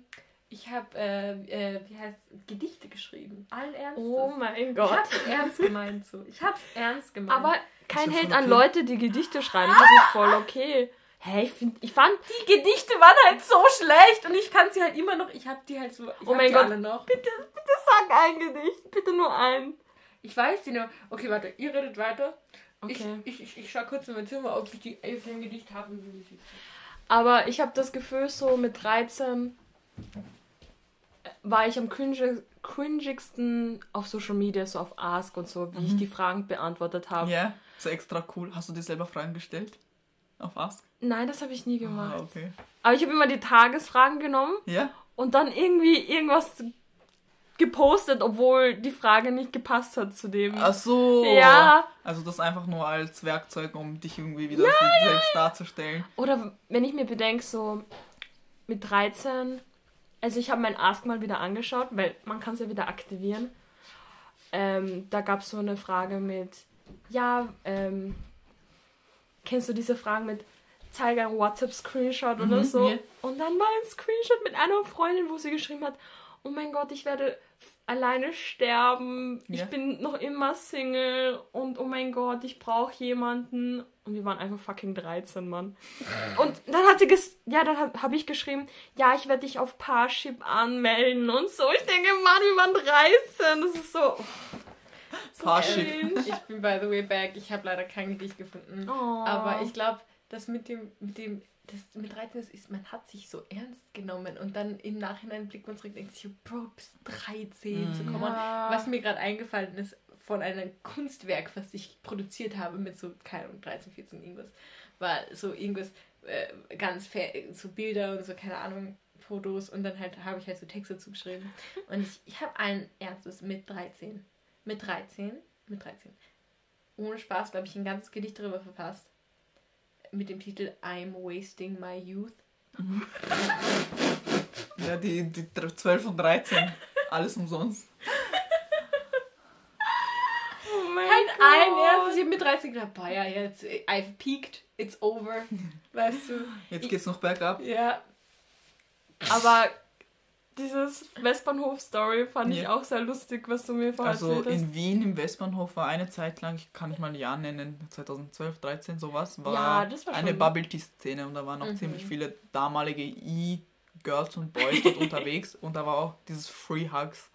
ich habe, äh, äh, wie heißt Gedichte geschrieben. Allen Ernstes. Oh mein ich Gott. hab's ernst gemeint so. Ich hab's ernst gemeint. Aber kein Hate an. Leute, die Gedichte schreiben. Das ist voll okay. Hey, ich, find, ich fand die Gedichte waren halt so schlecht und ich kann sie halt immer noch. Ich habe die halt so. Ich Oh hab mein Gott. alle noch. Bitte, bitte sag ein Gedicht. Bitte nur ein. Ich weiß die nur. Okay, warte, ihr redet weiter. Okay. Ich, ich, ich, ich schau kurz in mein Zimmer, ob ich die ich ein Gedicht habe. Aber ich habe das Gefühl, so mit 13 war ich am cringe, cringigsten auf Social Media, so auf Ask und so, wie ich die Fragen beantwortet habe. Ja, so extra cool. Hast du dir selber Fragen gestellt? Auf Ask? Nein, das habe ich nie gemacht. Ah, okay. Aber ich habe immer die Tagesfragen genommen Ja? und dann irgendwie irgendwas gepostet, obwohl die Frage nicht gepasst hat zu dem. Ach so. Ja. Also das einfach nur als Werkzeug, um dich irgendwie wieder selbst darzustellen. Oder wenn ich mir bedenke, so mit 13, also ich habe mein Ask mal wieder angeschaut, weil man kann es ja wieder aktivieren. Ähm, da gab es so eine Frage mit, ja, ähm, kennst du diese Fragen mit, zeige ein WhatsApp-Screenshot oder Mhm, so? ja. Und dann war ein Screenshot mit einer Freundin, wo sie geschrieben hat, oh mein Gott, ich werde alleine sterben, Ja. ich bin noch immer Single und oh mein Gott, ich brauche jemanden. Und wir waren einfach fucking 13, Mann. Und dann hat sie ges ja, dann habe hab ich geschrieben, ja, ich werde dich auf Parship anmelden und so. Ich denke, Mann, wir waren 13. Das ist so. so Cringe. Ich bin by the way back. Ich habe leider kein Gedicht gefunden. Oh. Aber ich glaube, dass mit dem, mit dem, das mit 13 ist, man hat sich so ernst genommen und dann im Nachhinein blickt man zurück und denkt sich, Bro, du bist 13, so komm on. Ja. Was mir gerade eingefallen ist von einem Kunstwerk, was ich produziert habe mit so, keine Ahnung, 13, 14, irgendwas, war so irgendwas äh, ganz fair, so Bilder und so, keine Ahnung, Fotos und dann halt habe ich halt so Texte zugeschrieben. Und ich, ich habe ein Ernstes mit 13. Mit 13, mit 13. Ohne Spaß, glaube ich, ein ganzes Gedicht darüber verfasst. Mit dem Titel I'm Wasting My Youth. Ja, die, die 12 und 13. Alles umsonst. Oh mein Kein Gott. ein erstes, ich habe mit 13 gedacht, boah ja, jetzt, I've peaked, it's over. Weißt du? Jetzt geht's noch bergab. Ja. Aber dieses Westbahnhof-Story fand ich Ja. auch sehr lustig, was du mir vorher Also erzählt hast. in Wien im Westbahnhof war eine Zeit lang, ich kann nicht mal ein Jahr nennen, 2012, 13 sowas, war Ja, war eine Bubble Tea Szene und da waren auch Mhm. ziemlich viele damalige Girls und Boys dort unterwegs und da war auch dieses Free Hugs,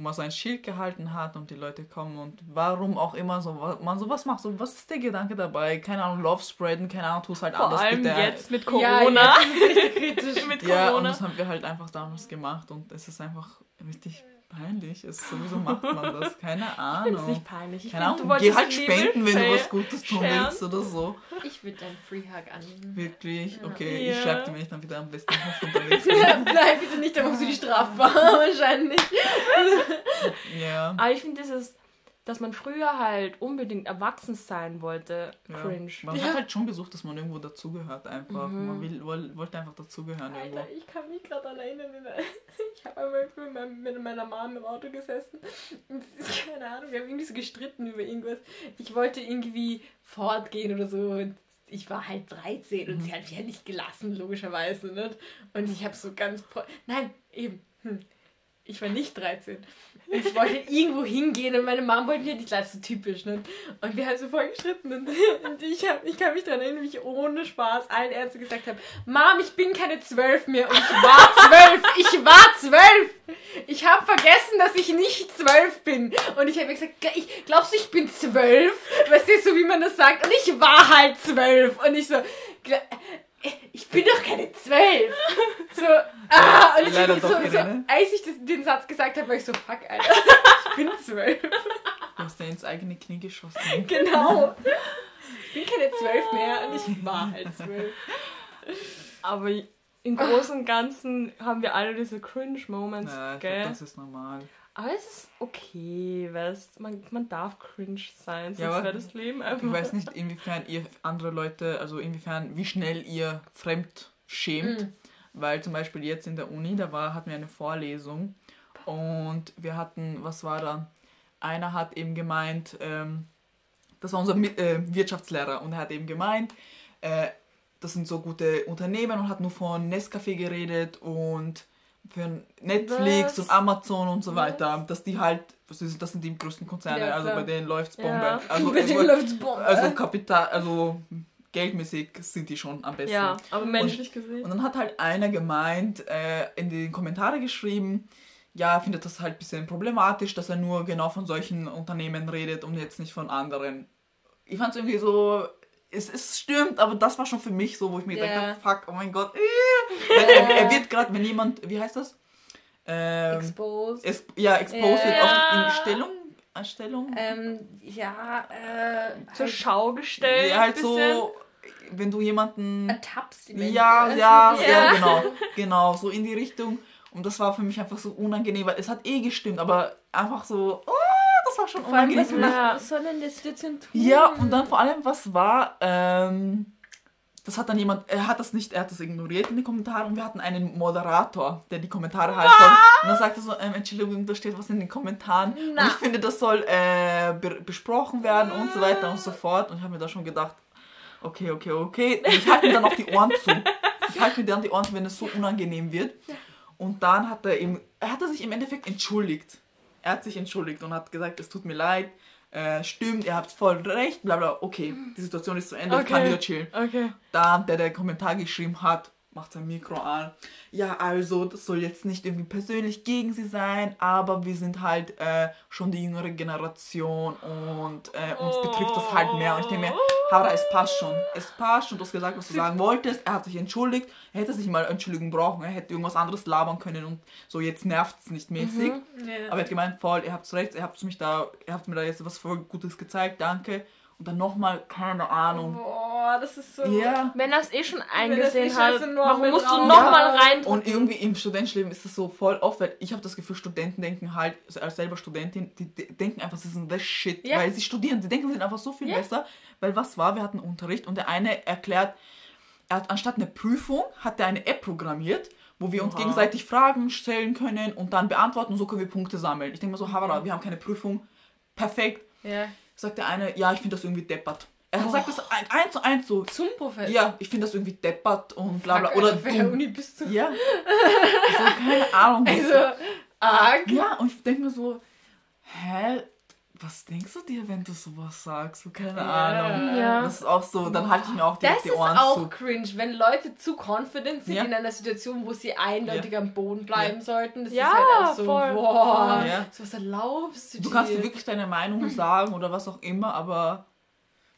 wo man so ein Schild gehalten hat und die Leute kommen und warum auch immer so, man sowas macht, so was ist der Gedanke dabei? Keine Ahnung, Love spreaden, keine Ahnung, tu es halt Vor anders allem bitte. jetzt mit Ja, Corona. jetzt richtig kritisch. mit Ja, und Corona. das haben wir halt einfach damals gemacht und es ist einfach richtig peinlich. Es, sowieso macht man das, keine Ich finde es Ahnung. nicht peinlich. Ich Keine find, du Ahnung, geh wolltest halt spenden, wenn du was Gutes tun sharen. willst oder so. Ich würde einen Free Hug annehmen. Wirklich? Okay, Ja. ich schreibe dir, wenn ich dann wieder am besten unterwegs bin. Bleib bitte nicht, da machst du die strafbar, wahrscheinlich. Ja. Aber ich finde dieses, dass man früher halt unbedingt erwachsen sein wollte, ja. cringe. Man Ja. hat halt schon gesucht, dass man irgendwo dazugehört einfach. Mhm. Man will, woll, wollte einfach dazugehören irgendwo. Alter, ich kann mich gerade der- Ich habe einmal mit, meinem- mit meiner Mom im Auto gesessen. Und keine Ahnung, wir haben irgendwie so gestritten über irgendwas. Ich wollte irgendwie fortgehen oder so. Und ich war halt 13 und sie hat mich ja nicht gelassen, logischerweise. Nicht? Und ich habe so ganz. Nein, eben. Hm. Ich war nicht 13. Und ich wollte irgendwo hingehen und meine Mom wollte mir nicht lassen, so typisch. Nicht? Und wir haben so voll gestritten. Und, und ich, hab, ich kann mich daran erinnern, wie ich ohne Spaß allen Ärzten gesagt habe: Mom, ich bin keine zwölf mehr. Und ich war zwölf. Ich war zwölf. Ich habe vergessen, dass ich nicht zwölf bin. Und ich habe mir gesagt: ich, Glaubst du, ich bin zwölf? Weißt du, so wie man das sagt? Und ich war halt zwölf. Und ich so: "Gla- ich bin doch keine zwölf. So, ah, und ich Leider so, doch, so, Irene. als ich das, den Satz gesagt habe, war ich so, fuck, Alter, ich bin zwölf. Du hast ja ins eigene Knie geschossen. Genau. Ich bin keine zwölf mehr und ich war halt zwölf. Aber im Großen und Ganzen haben wir alle diese Cringe-Moments, Ja, ich gell? glaub, das ist normal. Aber es ist okay, weißt man, man darf cringe sein, sonst Ja, wäre das Leben einfach. Ich weiß nicht, inwiefern ihr andere Leute, also inwiefern, wie schnell ihr fremd schämt. Mhm. Weil zum Beispiel jetzt in der Uni, da war, hatten wir eine Vorlesung und wir hatten, was war da? Einer hat eben gemeint, ähm, das war unser äh, Wirtschaftslehrer und er hat eben gemeint, äh, das sind so gute Unternehmen und hat nur von Nescafé geredet und für Netflix Was? und Amazon und so weiter, dass die halt, das sind die größten Konzerne, Ja, also bei denen läuft's Bombe. Ja. Also, Bei denen läuft's Bombe. also Kapital, also geldmäßig sind die schon am besten. ja, aber menschlich gesehen. Und dann hat halt einer gemeint, äh, in die Kommentare geschrieben, ja, er findet das halt ein bisschen problematisch, dass er nur genau von solchen Unternehmen redet und jetzt nicht von anderen. Ich fand es irgendwie so, es, es stimmt, aber das war schon für mich so, wo ich mir Ja. gedacht habe, fuck, oh mein Gott. Äh. Er, er wird gerade, wenn jemand, wie heißt das? Ähm, Exposed. es, ja, exposed wird Ja. auf in Stellung, Anstellung. Ähm, ja, äh. Zur halt Schau gestellt. ja, halt so, wenn du jemanden ertappst. Ja, ja, Ja. ja, genau. Genau, so in die Richtung. Und das war für mich einfach so unangenehm, weil es hat eh gestimmt, aber einfach so, oh, das war schon Vor unangenehm was, macht, was soll denn der Situation tun? Ja, und dann vor allem, was war, ähm, das hat dann jemand, er hat das nicht, er hat das ignoriert in den Kommentaren und wir hatten einen Moderator, der die Kommentare halt von, und dann sagte so, ähm, Entschuldigung, da steht was in den Kommentaren Na. und ich finde, das soll äh, be besprochen werden und so weiter und so fort und ich habe mir da schon gedacht, okay, okay, okay, und ich halte mir dann auch die Ohren zu. Ich halte mir dann die Ohren zu, wenn es so unangenehm wird. Und dann hat er eben, er hatte sich im Endeffekt entschuldigt. Er hat sich entschuldigt und hat gesagt, es tut mir leid, äh, stimmt, ihr habt voll recht, bla bla, okay, die Situation ist zu Ende, ich kann Okay. wieder chillen. Okay. Dann, der der Kommentar geschrieben hat, macht sein Mikro an. Ja, also, das soll jetzt nicht irgendwie persönlich gegen sie sein, aber wir sind halt äh, schon die jüngere Generation und äh, uns betrifft das halt mehr. Und ich denke mir, Hara, es passt schon. Es passt schon, du hast gesagt, was du sagen wolltest. Er hat sich entschuldigt. Er hätte sich mal Entschuldigung brauchen. Er hätte irgendwas anderes labern können und so, jetzt nervt es nicht mäßig. Ja. Aber er hat gemeint, voll, ihr habt recht, ihr habt mich da, ihr habt mir da jetzt was voll Gutes gezeigt, danke. Und dann nochmal, keine Ahnung. Boah, das ist so. Ja. Wenn es eh schon das eingesehen eh schon hat, warum musst du nochmal Ja. rein? Und irgendwie im Studentenleben ist das so voll oft, weil ich habe das Gefühl, Studenten denken halt, also als selber Studentin, die de- denken einfach, sie sind the shit, Ja. weil sie studieren. Sie denken, sie sind einfach so viel Ja. besser. Weil was war, wir hatten Unterricht und der eine erklärt, er hat anstatt eine Prüfung, hat er eine App programmiert, wo wir uns Oha. gegenseitig Fragen stellen können und dann beantworten und so können wir Punkte sammeln. Ich denke mir so, Havara, wir haben keine Prüfung. Perfekt. Ja. Sagt der eine, ja, ich finde das irgendwie deppert. Er sagt das ein, eins zu eins so. Zum Professor. Ja, ich finde das irgendwie deppert und bla bla. Oder dumm. Uni bist du? Ja. So, keine Ahnung. Also, arg. ja, und ich denke mir so, hä? Was denkst du dir, wenn du sowas sagst? So, keine Ja. Ahnung. Ja. Das ist auch so, dann halte ich mir auch direkt Das die ist Ohren auch zu. cringe, wenn Leute zu confident sind Ja. in einer Situation, wo sie eindeutig am Boden bleiben Ja. sollten. Das Ja, ist halt auch so, voll. boah, Ja. so was erlaubst du Du dir? kannst dir wirklich deine Meinung sagen oder was auch immer, aber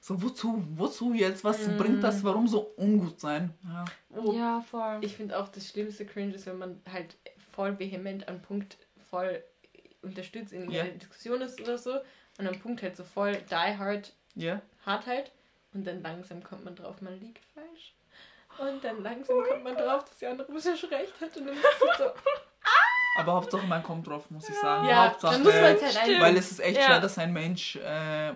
so wozu? Wozu jetzt? Was Mhm. bringt das? Warum so ungut sein? Ja. Oh, Ja, voll. Ich finde auch das schlimmste Cringe ist, wenn man halt voll vehement an Punkt voll unterstützt in Ja. einer Diskussion ist oder so und am Punkt halt so voll die hard Ja. hart halt und dann langsam kommt man drauf, man liegt falsch. Und dann langsam kommt man drauf, dass die andere Person schon recht hat und dann ist es so, Aber Hauptsache man kommt drauf, muss ich sagen. ja, Hauptsache, dann muss man es halt Stimmt. weil es ist echt Ja. schwer, dass ein Mensch äh,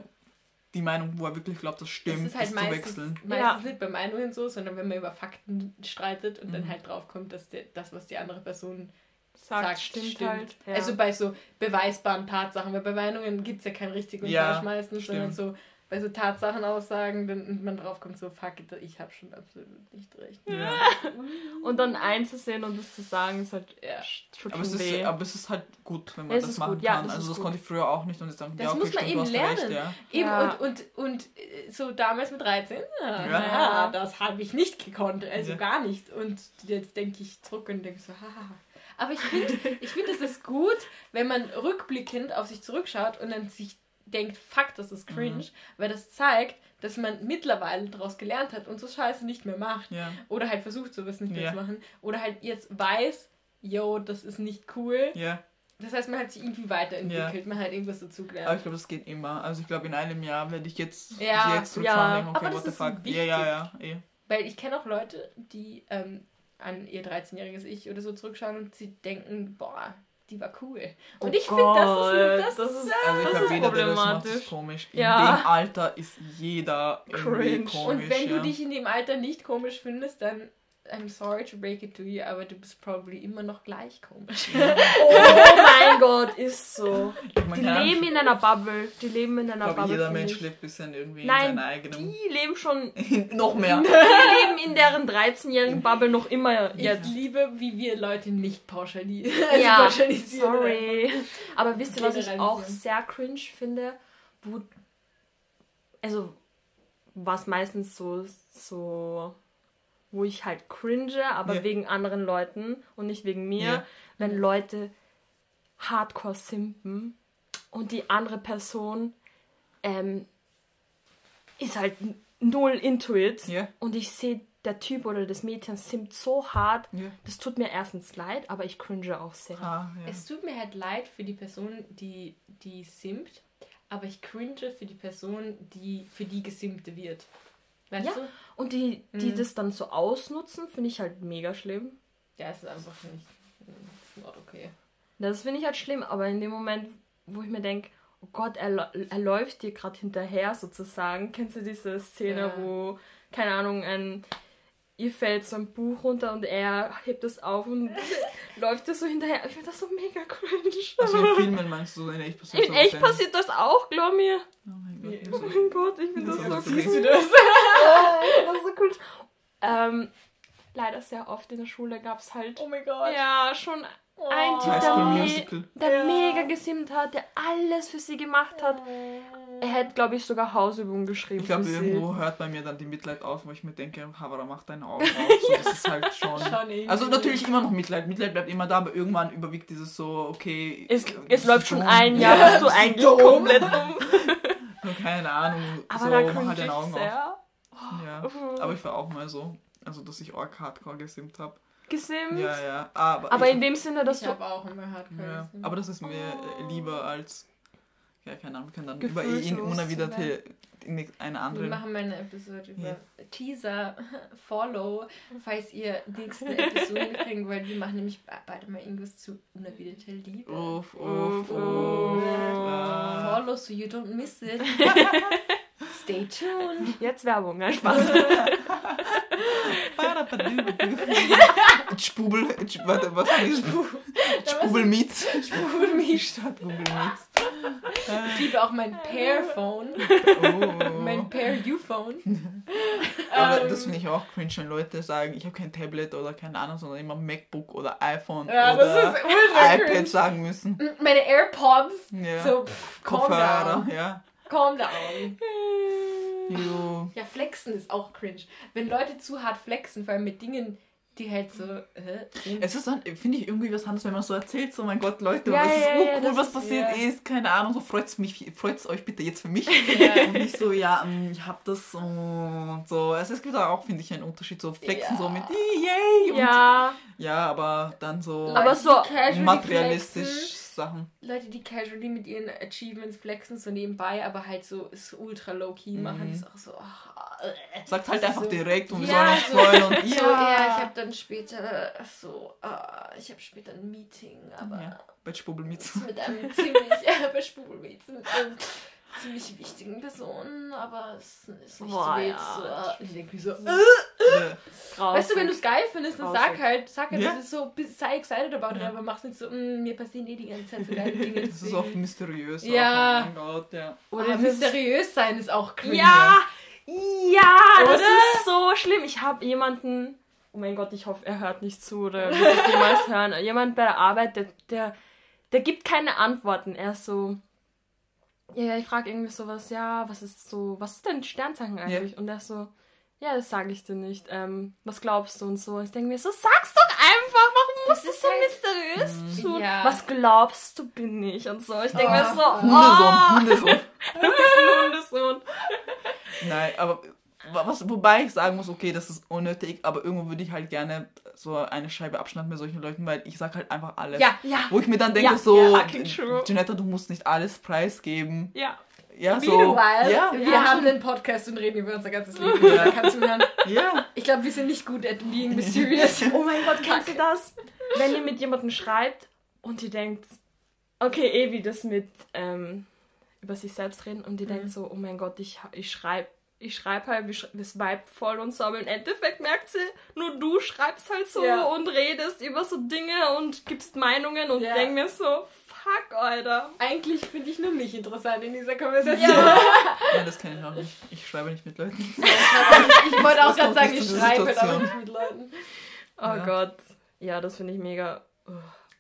die Meinung, wo er wirklich glaubt, das stimmt, ist halt ist zu meistens, wechseln. meistens nicht bei Meinungen so, sondern wenn man über Fakten streitet und dann Mhm. halt drauf kommt, dass der, das, was die andere Person Sagt, sagt, stimmt, stimmt. halt. Ja. Also bei so beweisbaren Tatsachen, weil bei Meinungen gibt es ja kein richtig und Ja, falsch meistens, sondern stimmt. so bei so Tatsachenaussagen, dann man drauf kommt so, fuck, it, ich habe schon absolut nicht recht. Ja. und dann einzusehen und das zu sagen, ist halt Ja. tut Aber es, schon ist, weh. aber es ist halt gut, wenn man Es das ist machen gut, ja, kann. das also ist das gut. konnte ich früher auch nicht und jetzt sagen, Das ja, okay, muss man stimmt, eben lernen. recht, ja. Eben, Ja. und, und, und so damals mit 13, ja, Ja. ja. das habe ich nicht gekonnt, also Ja. gar nicht. Und jetzt denke ich zurück und denke so, haha. Aber ich finde, ich find, es ist gut, wenn man rückblickend auf sich zurückschaut und dann sich denkt, fuck, das ist cringe, Mhm. weil das zeigt, dass man mittlerweile daraus gelernt hat und so Scheiße nicht mehr macht. Ja. Oder halt versucht, sowas nicht mehr Ja. zu machen. Oder halt jetzt weiß, yo, das ist nicht cool. ja. Das heißt, man hat sich irgendwie weiterentwickelt, man hat irgendwas dazugelernt. Aber ich glaube, das geht immer. Also ich glaube, in einem Jahr werde ich jetzt, Ja, jetzt zurückschauen ja. denken, okay, what the ist fuck. wichtig. Ja, ja, ja. Eh. Weil ich kenne auch Leute, die ähm, an ihr 13-jähriges Ich oder so zurückschauen und sie denken, boah, die war cool. Und Oh ich finde, das ist, das, das ist, Also Das ist jeder, das problematisch. ist komisch. In Ja. dem Alter ist jeder Cringe. komisch. Und wenn ja. du dich in dem Alter nicht komisch findest, dann I'm sorry to break it to you, aber du bist probably immer noch gleich komisch. Oh mein Gott, ist so. Die leben in einer Bubble. Die leben in ich einer glaube, Bubble. jeder Mensch ich. lebt ein bisschen irgendwie Nein, in seiner eigenen... Die leben schon. noch mehr. Die leben in deren 13-jährigen Bubble noch immer Ich jetzt. liebe, wie wir Leute nicht pauschali Ja, pauschalisieren. sorry. Aber wisst ihr, was ich auch sehr cringe finde? Wo, also, was meistens so, so, wo ich halt cringe, aber Ja. wegen anderen Leuten und nicht wegen mir, Ja. wenn Leute hardcore simpen und die andere Person ähm, ist halt null into it Ja. und ich sehe, der Typ oder das Mädchen simpt so hart, Ja. das tut mir erstens leid, aber ich cringe auch sehr. Ah, ja. Es tut mir halt leid für die Person, die, die simpt, aber ich cringe für die Person, die für die gesimpte wird. Weißt Ja. du? Und die, die Mhm. das dann so ausnutzen, finde ich halt mega schlimm. Ja, es ist einfach nicht. It's not okay. Das finde ich halt schlimm, aber in dem Moment, wo ich mir denke, oh Gott, er, er läuft dir gerade hinterher sozusagen. Kennst du diese Szene, Ja. wo, keine Ahnung, ein ihr fällt so ein Buch runter und er hebt es auf und läuft dir so hinterher. Ich finde das so mega cringe. Also in Filmen meinst du, in echt passiert In sowas echt denn? passiert das auch, glaub mir. Oh mein Gott. Oh mein Gott, ich finde das, Das so cringe. das? Oh, ich das so cool. Ähm, leider sehr oft in der Schule gab es halt Oh mein Gott. ja schon Oh. ein Typ, der, me Musical. der Ja. mega gesimmt hat, der alles für sie gemacht hat. Er hätte, glaube ich, sogar Hausübungen geschrieben Ich glaube, irgendwo sie. hört bei mir dann die Mitleid auf, wo ich mir denke, Havara, mach deine Augen auf. So, das ist halt schon. Schon. Also natürlich immer noch Mitleid. Mitleid bleibt immer da, aber irgendwann überwiegt dieses so, okay. Es, es läuft schon ein Jahr, Ja, dass du eigentlich dumm. komplett um. Keine Ahnung. Aber so, da mach halt deine ich Augen auf. sehr. Ja. Aber ich war auch mal so. Also, dass ich arg hardcore gesimmt habe. Gesimmt. Ja, ja. Aber, Aber in dem Sinne, dass ich du. habe auch immer Hardcore. ja. Aber das ist mir äh, lieber als. Ja, keine Ahnung, wir können dann über Gefühlslos ihn zu unerwiderte in eine Wir andere. machen mal eine Episode über Ja. Teaser, Follow, falls ihr nächste Episode kriegen wollt. Wir machen nämlich be- beide mal irgendwas zu unerwiderter Liebe. Uff, uff, Uff. Follow so you don't miss it. Stay tuned. Jetzt Werbung, nein, Spaß. Spubel, warte, was ist Spubel Meets? Spubel Meets. Statt Google Meets. Ich liebe auch mein Pear-Phone. Oh. Mein Pear-U-Phone. Aber Ähm, das finde ich auch cringe, wenn Leute sagen, ich habe kein Tablet oder keine Ahnung, sondern immer MacBook oder iPhone Ja, oder das ist ultra iPad cringe. sagen müssen. Meine AirPods. Ja. So, pff, Kopfhörer, down. ja. Calm down. Jo. Ja, flexen ist auch cringe. Wenn Leute zu hart flexen, vor allem mit Dingen, die halt so. Hä? Es ist dann, finde ich, irgendwie was anderes, wenn man so erzählt, so mein Gott, Leute, Ja, das ist ja, so ja, cool, das was ist- passiert ja. ist, keine Ahnung, so freut's mich, freut's euch bitte jetzt für mich. Ja. Und nicht so, ja, ähm, ich hab das so und so. Also es gibt auch, finde ich, einen Unterschied, so flexen Ja. so mit yay und Ja, ja, aber dann so Aber so materialistisch flexen, Sachen. Leute, die casually mit ihren Achievements flexen, so nebenbei, aber halt so ist ultra low-key machen, Mhm. ist auch so. äh, Sagt halt so- einfach direkt und wir Ja, sollen uns so- freuen und So, ja, ja. ich habe dann später so, ah, ich habe später ein Meeting, aber Ja, Batschbubbel mit. mit einem ziemlich, äh, bei einem ziemlich wichtigen Person, aber es ist nicht Boah, so ja. So, ah, ich denke mir so, äh, Ja. Weißt du, wenn du es geil findest, dann sag halt, sag halt, Ja. das ist so, sei excited about it, Ja. aber mach's nicht so, mm, mir passieren eh die ganze Zeit so geile Dinge. Das ist oft mysteriös. Ja. Auch. Oh mein Gott, ja. Oder Aber mysteriös sein ist auch cringe. Ja, ja, das Oder? ist so schlimm. Ich habe jemanden, oh mein Gott, ich hoffe, er hört nicht zu oder wird das jemals hören. Jemand bei der Arbeit, der, der, der gibt keine Antworten. Er ist so, ja, ja, ich frage irgendwie sowas, ja, was ist so, was ist dein Sternzeichen eigentlich? Und er ist so, ja, das sage ich dir nicht. Ähm, was glaubst du und so? Ich denke mir so, sag's doch einfach, warum Das musst du ist so halt- mysteriös tun? Ja. Was glaubst du bin ich und so? Ich denke mir Ah. so, Hundesohn, Hundesohn. oh, du bist ein Hundesohn. Nein, aber was, wobei ich sagen muss, okay, das ist unnötig, aber irgendwo würde ich halt gerne so eine Scheibe abschneiden mit solchen Leuten, weil ich sag halt einfach alles. Ja, Ja, Wo ich mir dann denke, Ja, so, ja. Janetta, du musst nicht alles preisgeben. ja. Ja, so. Meanwhile, ja, wir ja, haben einen Podcast und reden über unser ganzes Leben. Da kannst du hören. ja. Ich glaube, wir sind nicht gut at being mysterious. Oh mein Gott, kennst du das? Wenn ihr mit jemandem schreibt und ihr denkt, okay, eh wie das mit ähm, über sich selbst reden und ihr denkt so, oh mein Gott, ich, ich schreibe ich schreibe halt, wir Vibe voll und so, aber im Endeffekt merkt sie, nur du schreibst halt so Ja. und redest über so Dinge und gibst Meinungen und Ja. denk mir so, fuck, Alter. Eigentlich finde ich nur mich interessant in dieser Konversation. Ja. ja, das kenne ich auch nicht. Ich schreibe nicht mit Leuten. Ich wollte auch gerade sagen, ich schreibe halt auch nicht mit Leuten. Oh Ja. Gott. Ja, das finde ich mega.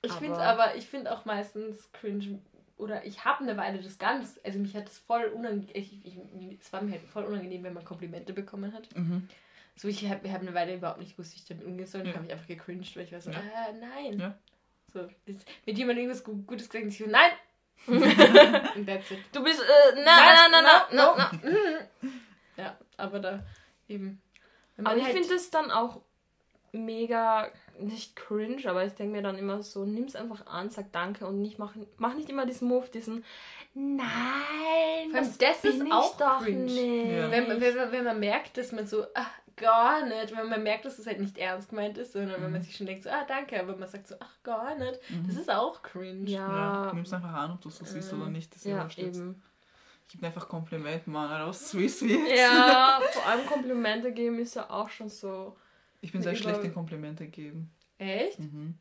Ich finde Aber- aber, ich finde auch meistens cringe, oder ich habe eine Weile das ganz, also mich hat es voll unangenehm, es war mir halt voll unangenehm, wenn man Komplimente bekommen hat. Mhm. So, ich habe hab eine Weile überhaupt nicht gewusst, wie ich damit umgehen soll. Ja. habe ich einfach gecringed, weil ich war so, Ja. äh, nein. Ja. So, mit jemandem irgendwas Gu- Gutes gesagt ich so, nein. Und that's it. Du bist. Äh, na, na, na, na, na. Mhm. Ja, aber da eben. Aber ich halt- finde es dann auch mega, nicht cringe, aber ich denke mir dann immer so, nimm's einfach an, sag danke und nicht mach, mach nicht immer diesen Move, diesen Nein, allem das, ist auch doch cringe. nicht. Ja. Wenn, man- wenn, wenn man merkt, dass man so, ach, gar nicht, wenn man merkt, dass es halt nicht ernst gemeint ist, sondern wenn man sich schon denkt, so, ah, danke, aber man sagt so, ach, gar nicht, das ist auch cringe. Ja, Ja, nimm's einfach an, ob du es so siehst oder nicht. Das ist ja, eben. Gib mir einfach Kompliment, Mann, raus, sweet, sweet. Ja, vor allem Komplimente geben ist ja auch schon so. Ich bin sehr Über- schlecht in Komplimente geben. Echt? Mhm.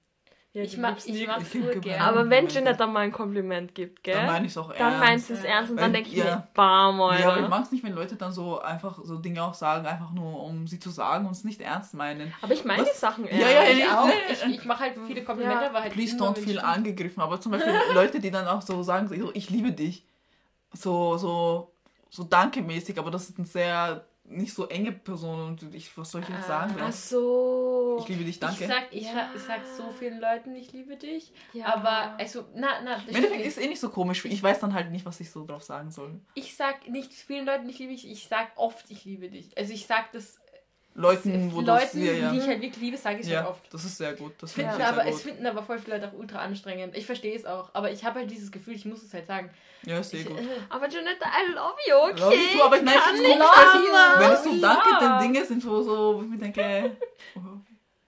Ja, Ich mag ich Ich geb früher gerne. gerne. Aber wenn. Jeanette mal ein Kompliment gibt, gell? Dann meine ich es auch Dann ernst. meinst du es ernst und dann Weil- denke ich ja. mir, bam, Ja, aber ich Alter. mag es nicht, wenn Leute dann so einfach so Dinge auch sagen, einfach nur um sie zu sagen und es nicht ernst meinen. Aber ich meine Was? die Sachen Ja, ernst. ja, Ich ja. auch. Ich, ich mache halt viele Komplimente, Ja. aber halt Please don't feel angegriffen. Aber zum Beispiel Leute, die dann auch so sagen, so, ich liebe dich. So, so, so danke-mäßig, aber das ist eine sehr nicht so enge Person und ich, was soll ich jetzt sagen? Ach so. Ich liebe dich, danke. Ich sag, ich, Ja. sag, ich sag so vielen Leuten, ich liebe dich. Ja. Aber, also, na, na, Im Endeffekt ist eh nicht so komisch. Ich weiß dann halt nicht, was ich so drauf sagen soll. ich sag nicht vielen Leuten, ich liebe dich, ich sag oft, ich liebe dich. Also ich sag das Leuten, wo das Leuten, ja, ja. die ich halt wirklich liebe, sage ich halt ja, oft. das ist sehr gut. Das finde Finden ich aber, sehr es gut. finden aber voll viele Leute auch ultra anstrengend. Ich verstehe es auch, aber ich habe halt dieses Gefühl, ich muss es halt sagen. Ja, ist sehr Ich, gut. äh, Aber Jeanette, I love you, okay? Love you aber ich meine, Kann ich find's komisch, anders. wenn es so danke Ja. denn Dinge sind, wo, so, wo ich mir denke, oh,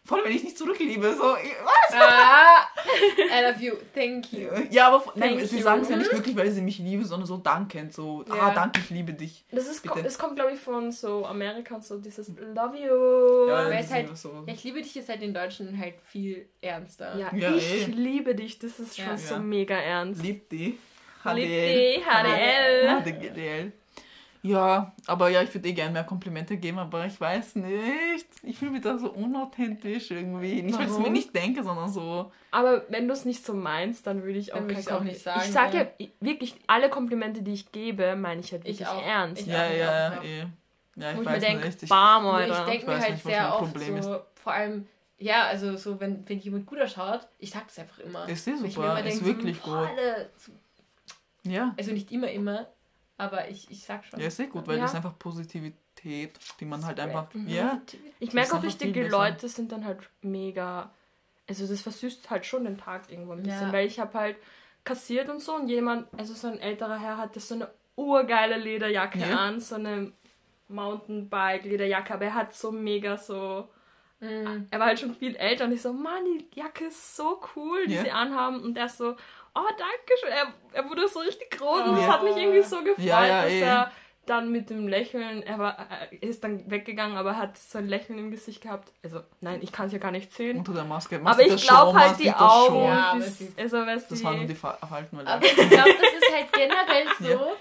vor allem wenn ich nicht zurückliebe, so, was? ah, I love you, thank you. Ja, aber nein, sie sagen es ja nicht wirklich, weil sie mich lieben, sondern so dankend, so, Ja. ah, danke, ich liebe dich. Das ist, Bitte. kommt, glaube ich, von so Amerika so dieses Love you. Ja, Weil es halt- so. Ja, ich liebe dich ist halt in Deutschen halt viel ernster. Ja, Ja, ich eh. liebe dich. Das ist schon so mega ernst. Lieb die. HDL. HDL. HDL. Ja, aber ja, ich würde eh gerne mehr Komplimente geben, aber ich weiß nicht. Ich fühle mich da so unauthentisch irgendwie. Nicht, weil ich es mir nicht denke, sondern so. Aber wenn du es nicht so meinst, dann würde ich auch Dann ich's auch nicht sagen, Ich sage ja. wirklich, alle Komplimente, die ich gebe, meine ich halt Ich wirklich auch. ernst. Ich Ja, auch, ja, ja, ja, eh. Ja, ich Wo ich weiß mir denke, nicht. Ich, bam, Alter. ich denke Ich mir halt nicht, sehr oft Problem so, vor allem, ja, also so, wenn, wenn jemand gut ausschaut, ich sag das einfach immer. Ist eh Weil ich super, mir immer ist denk, wirklich so, boah, gut. Alter, so- ja. Also nicht immer, immer, aber ich, ich sag schon. Ja, ist eh gut, weil Ja. das ist einfach Positivität, die man halt Spread. einfach. Mhm. Ja, Ich merke auch richtige. Leute sind dann halt mega. Also das versüßt halt schon den Tag irgendwo ein bisschen, Ja. weil ich habe halt kassiert und so und jemand, also so ein älterer Herr hatte so eine urgeile Lederjacke Ja. an, so eine Mountainbike-Lederjacke, aber er hat so mega so. Mhm. Er war halt schon viel älter und ich so, Mann, die Jacke ist so cool, die Ja. sie anhaben und er so, oh, danke schön. Er, er wurde so richtig groß und das hat mich irgendwie so gefreut, Ja, ja, dass eh. er dann mit dem Lächeln, er war, er ist dann weggegangen, aber er hat so ein Lächeln im Gesicht gehabt. Also, nein, ich kann es ja gar nicht sehen. unter der Maske. Man Aber ich glaube halt die Augen. Ja, das, also, weißt Das die, waren nur die Fa- Falten, Aber ich glaube, das ist halt generell so. Ja.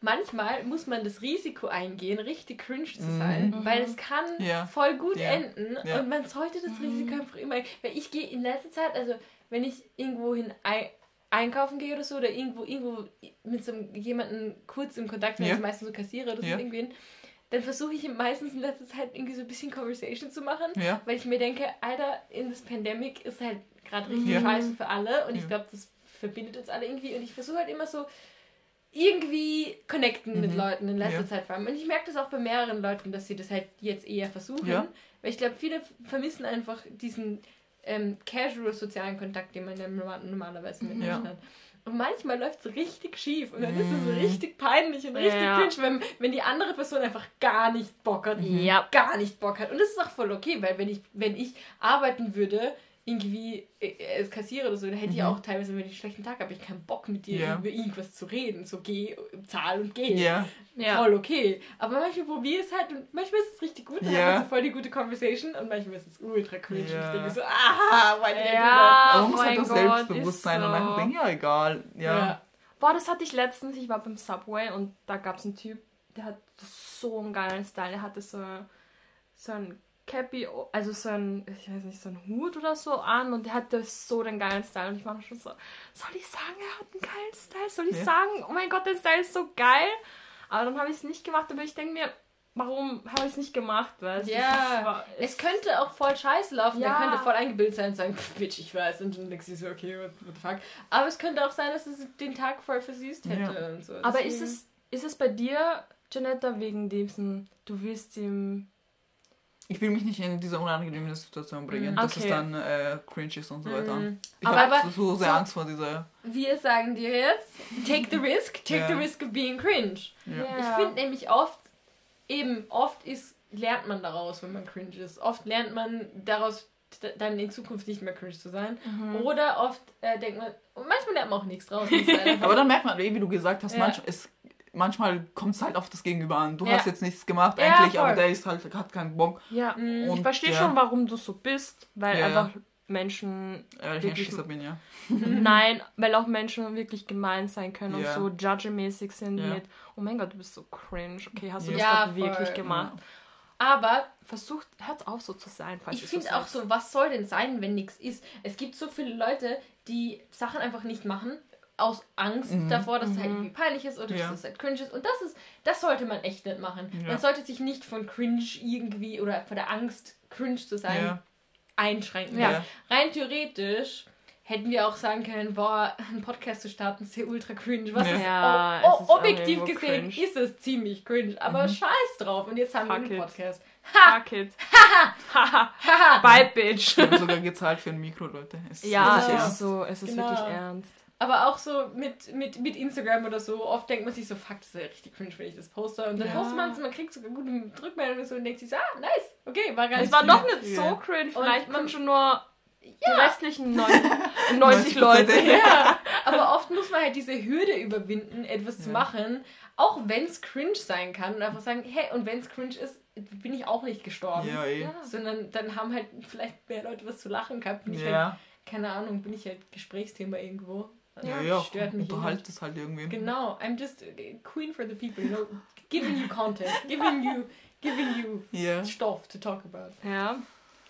Manchmal muss man das Risiko eingehen, richtig cringe zu Mhm. sein, weil es kann Ja. voll gut Ja. enden Ja. und man sollte das Risiko einfach immer. Weil ich gehe in letzter Zeit, also wenn ich irgendwo hin ei einkaufen gehe oder so oder irgendwo irgendwo mit so jemandem kurz im Kontakt bin, Ja. also meistens so Kassierer oder so Ja. irgendwen, dann versuche ich meistens in letzter Zeit irgendwie so ein bisschen Conversation zu machen, Ja. weil ich mir denke, Alter, in das Pandemic ist halt gerade richtig Ja. scheiße für alle und ich glaube, das verbindet uns alle irgendwie und ich versuche halt immer so irgendwie connecten mit Mhm. Leuten in letzter. Zeit vor allem. Und ich merke das auch bei mehreren Leuten, dass sie das halt jetzt eher versuchen. Weil ich glaube, viele vermissen einfach diesen ähm, casual sozialen Kontakt, den man ja normal- normalerweise mit Ja. Menschen hat. Und manchmal läuft es richtig schief und dann ist Mhm. es richtig peinlich und richtig Ja. cringe, wenn, wenn die andere Person einfach gar nicht Bock hat. Ja. Gar nicht Bock hat. Und das ist auch voll okay, weil wenn ich, wenn ich arbeiten würde, irgendwie äh, als Kassierer oder so, dann hätte ich Mhm. auch teilweise, wenn ich einen schlechten Tag habe, ich keinen Bock mit dir Ja. über irgendwas zu reden. So geh, zahl und geh. Ja. Ja. Voll okay. Aber manchmal probiere ich es halt und manchmal ist es richtig gut, dann Ja. hat man so voll die gute Conversation und manchmal ist es ultra cringe. Ja. Und ich denke so, aha, why did Ja. Aber Oh man muss halt das Gott, Selbstbewusstsein ist und so. denken, ja, egal. Ja. Ja. Boah, das hatte ich letztens. Ich war beim Subway und da gab es einen Typ, der hat so einen geilen Style. Der hatte so, so ein Cappy, also so ein, ich weiß nicht, so ein Hut oder so an und der hatte so den geilen Style. Und ich war schon so, soll ich sagen, er hat einen geilen Style? Soll ich Ja. sagen, oh mein Gott, der Style ist so geil? Aber dann habe ich es nicht gemacht, aber ich denke mir, warum habe ich es nicht gemacht? Weißt? Ja. War- Es könnte auch voll scheiße laufen, Ja. der könnte voll eingebildet sein und sagen, "Pff, Bitch, ich weiß. Und dann denkst du so, okay, what, what the fuck. Aber es könnte auch sein, dass es den Tag voll versüßt hätte. Ja. Und so. Aber ist es, ist es bei dir, Janetta, wegen diesem, du willst ihm Ich will mich nicht in diese unangenehme Situation bringen, Mhm. dass Okay. es dann äh, cringe ist und so weiter. Mhm. Ich habe so sehr so- Angst vor dieser. Wir sagen dir jetzt, take the risk, take Ja. the risk of being cringe. Ja. Ich finde nämlich oft, eben oft ist, lernt man daraus, wenn man cringe ist. Oft lernt man daraus, dann in Zukunft nicht mehr cringe zu sein. Oder oft äh, denkt man, und manchmal lernt man auch nichts draus. Aber dann merkt man, wie du gesagt hast, Ja. manch, es, manchmal kommt es halt auf das Gegenüber an. Du Ja. hast jetzt nichts gemacht Ja, eigentlich, voll. aber der ist halt, hat keinen Bock. Ja, Mm, Und, ich verstehe ja. schon, warum du so bist, weil Ja, einfach Menschen, Äh, ich Wirklich- bin, ja. nein, weil auch Menschen wirklich gemein sein können Ja. und so judgemäßig sind Ja. mit, oh mein Gott, du bist so cringe, okay, hast du Ja. das Ja, gerade wirklich gemacht? Aber Versucht, hört auf so zu sein, falls ich finde so auch so, was soll denn sein, wenn nichts ist? Es gibt so viele Leute, die Sachen einfach nicht machen, aus Angst Mhm. davor, dass es halt Mhm. irgendwie peinlich ist oder Ja. dass es halt cringe ist. Und das ist, das sollte man echt nicht machen. Ja. Man sollte sich nicht von cringe irgendwie oder von der Angst, cringe zu sein, Ja. einschränken. Ja. Rein theoretisch hätten wir auch sagen können, boah, einen Podcast zu starten ist ja ultra cringe. Was Ja. ist, Ja, oh, es oh, ist objektiv gesehen cringe. ist es ziemlich cringe, aber Mhm. scheiß drauf. Und jetzt haben Fuck wir einen it. Podcast. Fuck it. Haha. Haha. Bye, bitch. Ich habe sogar gezahlt für ein Mikro, Leute. Es Ja, wirklich es Ja. ist so, es ist Genau. wirklich ernst. Aber auch so mit, mit, mit Instagram oder so, oft denkt man sich so, fuck, das ist ja richtig cringe, wenn ich das poste. Und dann Ja. postet man es und man kriegt sogar gute Rückmeldungen und so und denkt sich so, ah, nice, okay, war gar Es nicht war schlimm. doch nicht so cringe, vielleicht man- schon nur die Ja. restlichen 90, 90 Leute. Ja, aber oft muss man halt diese Hürde überwinden, etwas zu Ja. machen, auch wenn es cringe sein kann und einfach sagen, hey, und wenn es cringe ist, bin ich auch nicht gestorben. Ja, eh. Ja. Sondern dann haben halt vielleicht mehr Leute was zu lachen gehabt. Bin ich halt, keine Ahnung, bin ich halt Gesprächsthema irgendwo. Ja, ja, stört mich unterhalt es halt irgendwie. Genau, I'm just queen for the people, you know, giving you content, giving you, giving you Ja. Stoff to talk about. Ja,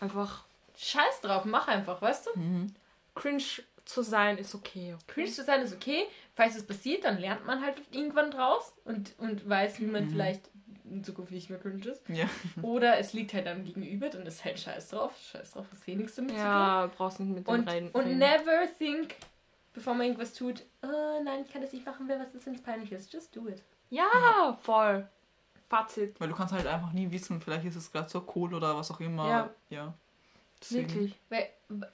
einfach Scheiß drauf, mach einfach, weißt du? Mhm. cringe zu sein ist okay. Cringe zu sein ist okay. Falls es passiert, dann lernt man halt irgendwann draus und, und weiß, wie man Mhm. vielleicht in Zukunft nicht mehr cringe ist. Ja. Oder es liegt halt am Gegenüber, dann ist halt scheiß drauf. Scheiß drauf, was eh nichts damit Ja, brauchst nicht mit dem. Und, und reden. never think, bevor man irgendwas tut, oh nein, ich kann das nicht machen, wer was ist, wenn es peinlich ist. Just do it. Ja, voll. Fazit. Weil du kannst halt einfach nie wissen, vielleicht ist es gerade so cool oder was auch immer. Ja. ja. Deswegen- Wirklich. Weil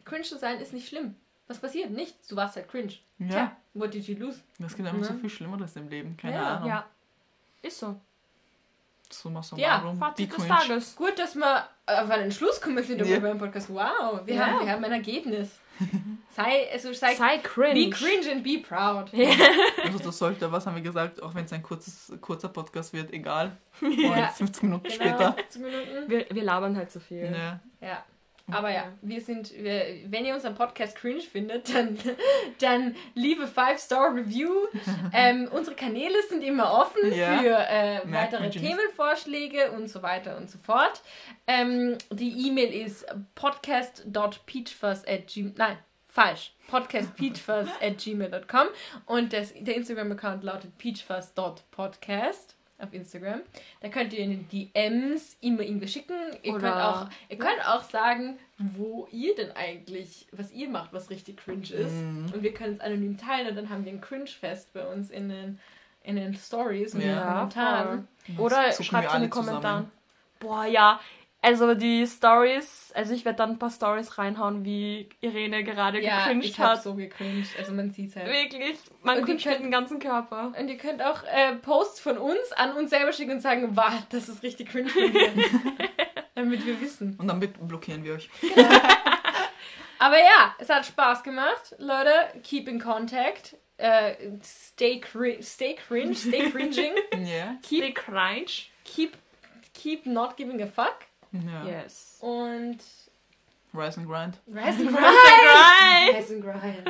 cringe zu sein ist nicht schlimm. Was passiert? Nichts. Du warst halt cringe. Ja. Tja, what did you lose? Es gibt einfach so Ne? viel Schlimmeres im Leben. Keine Ja, Ahnung. Ja. Ist so. Summa Ja, summarum. Fazit be des cringe. Tages. Gut, dass wir auf einen Schluss kommen sind Ja. beim Podcast. Wow, wir, Ja. haben, wir haben ein Ergebnis. Sei, also sei, Sei cringe. be cringe and be proud. Also das sollte, was haben wir gesagt, auch wenn es ein kurzes, kurzer Podcast wird, egal. Ja. Oder 50 Minuten Genau, später. 15 Minuten. Wir, wir labern halt so viel. Ja. Ja. Aber ja, wir sind, wir, wenn ihr unseren Podcast cringe findet, dann, dann liebe 5-Star-Review. ähm, unsere Kanäle sind immer offen Ja. für äh, weitere. Themenvorschläge und so weiter und so fort. Ähm, die E-Mail ist podcast.peachfuzz at gmail. Nein, falsch. Podcastpeachfuzz at gmail.com und das, der Instagram-Account lautet peachfuzz.podcast auf Instagram. Da könnt ihr in die DMs immer irgendwas schicken. Ihr Oder- könnt, auch, ihr könnt auch sagen, wo ihr denn eigentlich, was ihr macht, was richtig cringe ist. Mhm. Und wir können es anonym teilen und dann haben wir ein Cringe-Fest bei uns in den, in den Stories und in den Ja, Kommentaren. Oder Zucken schreibt es in alle die Kommentare. zusammen. Boah, ja. Also die Stories, also ich werde dann ein paar Stories reinhauen, wie Irene gerade Ja, gecringed ich habe hat. so gecringed. Also man sieht halt. Wirklich, man mit können- dem ganzen Körper. Und ihr könnt auch äh, Posts von uns an uns selber schicken und sagen, wow, das ist richtig cringe von. Damit wir wissen. Und dann blockieren wir euch. Aber ja, es hat Spaß gemacht. Leute, keep in contact. Äh, stay, cri stay cringe, stay cringing. Ja. Keep cringe. keep, keep not giving a fuck. Ja. Yes. Und Rise and grind. rise and grind. Rise and grind.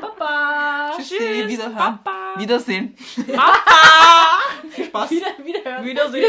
Baba. Tschüssi, Tschüss, wiederhören. Wiedersehen. Papa. Viel Spaß. Wieder, wieder hören. Wiedersehen.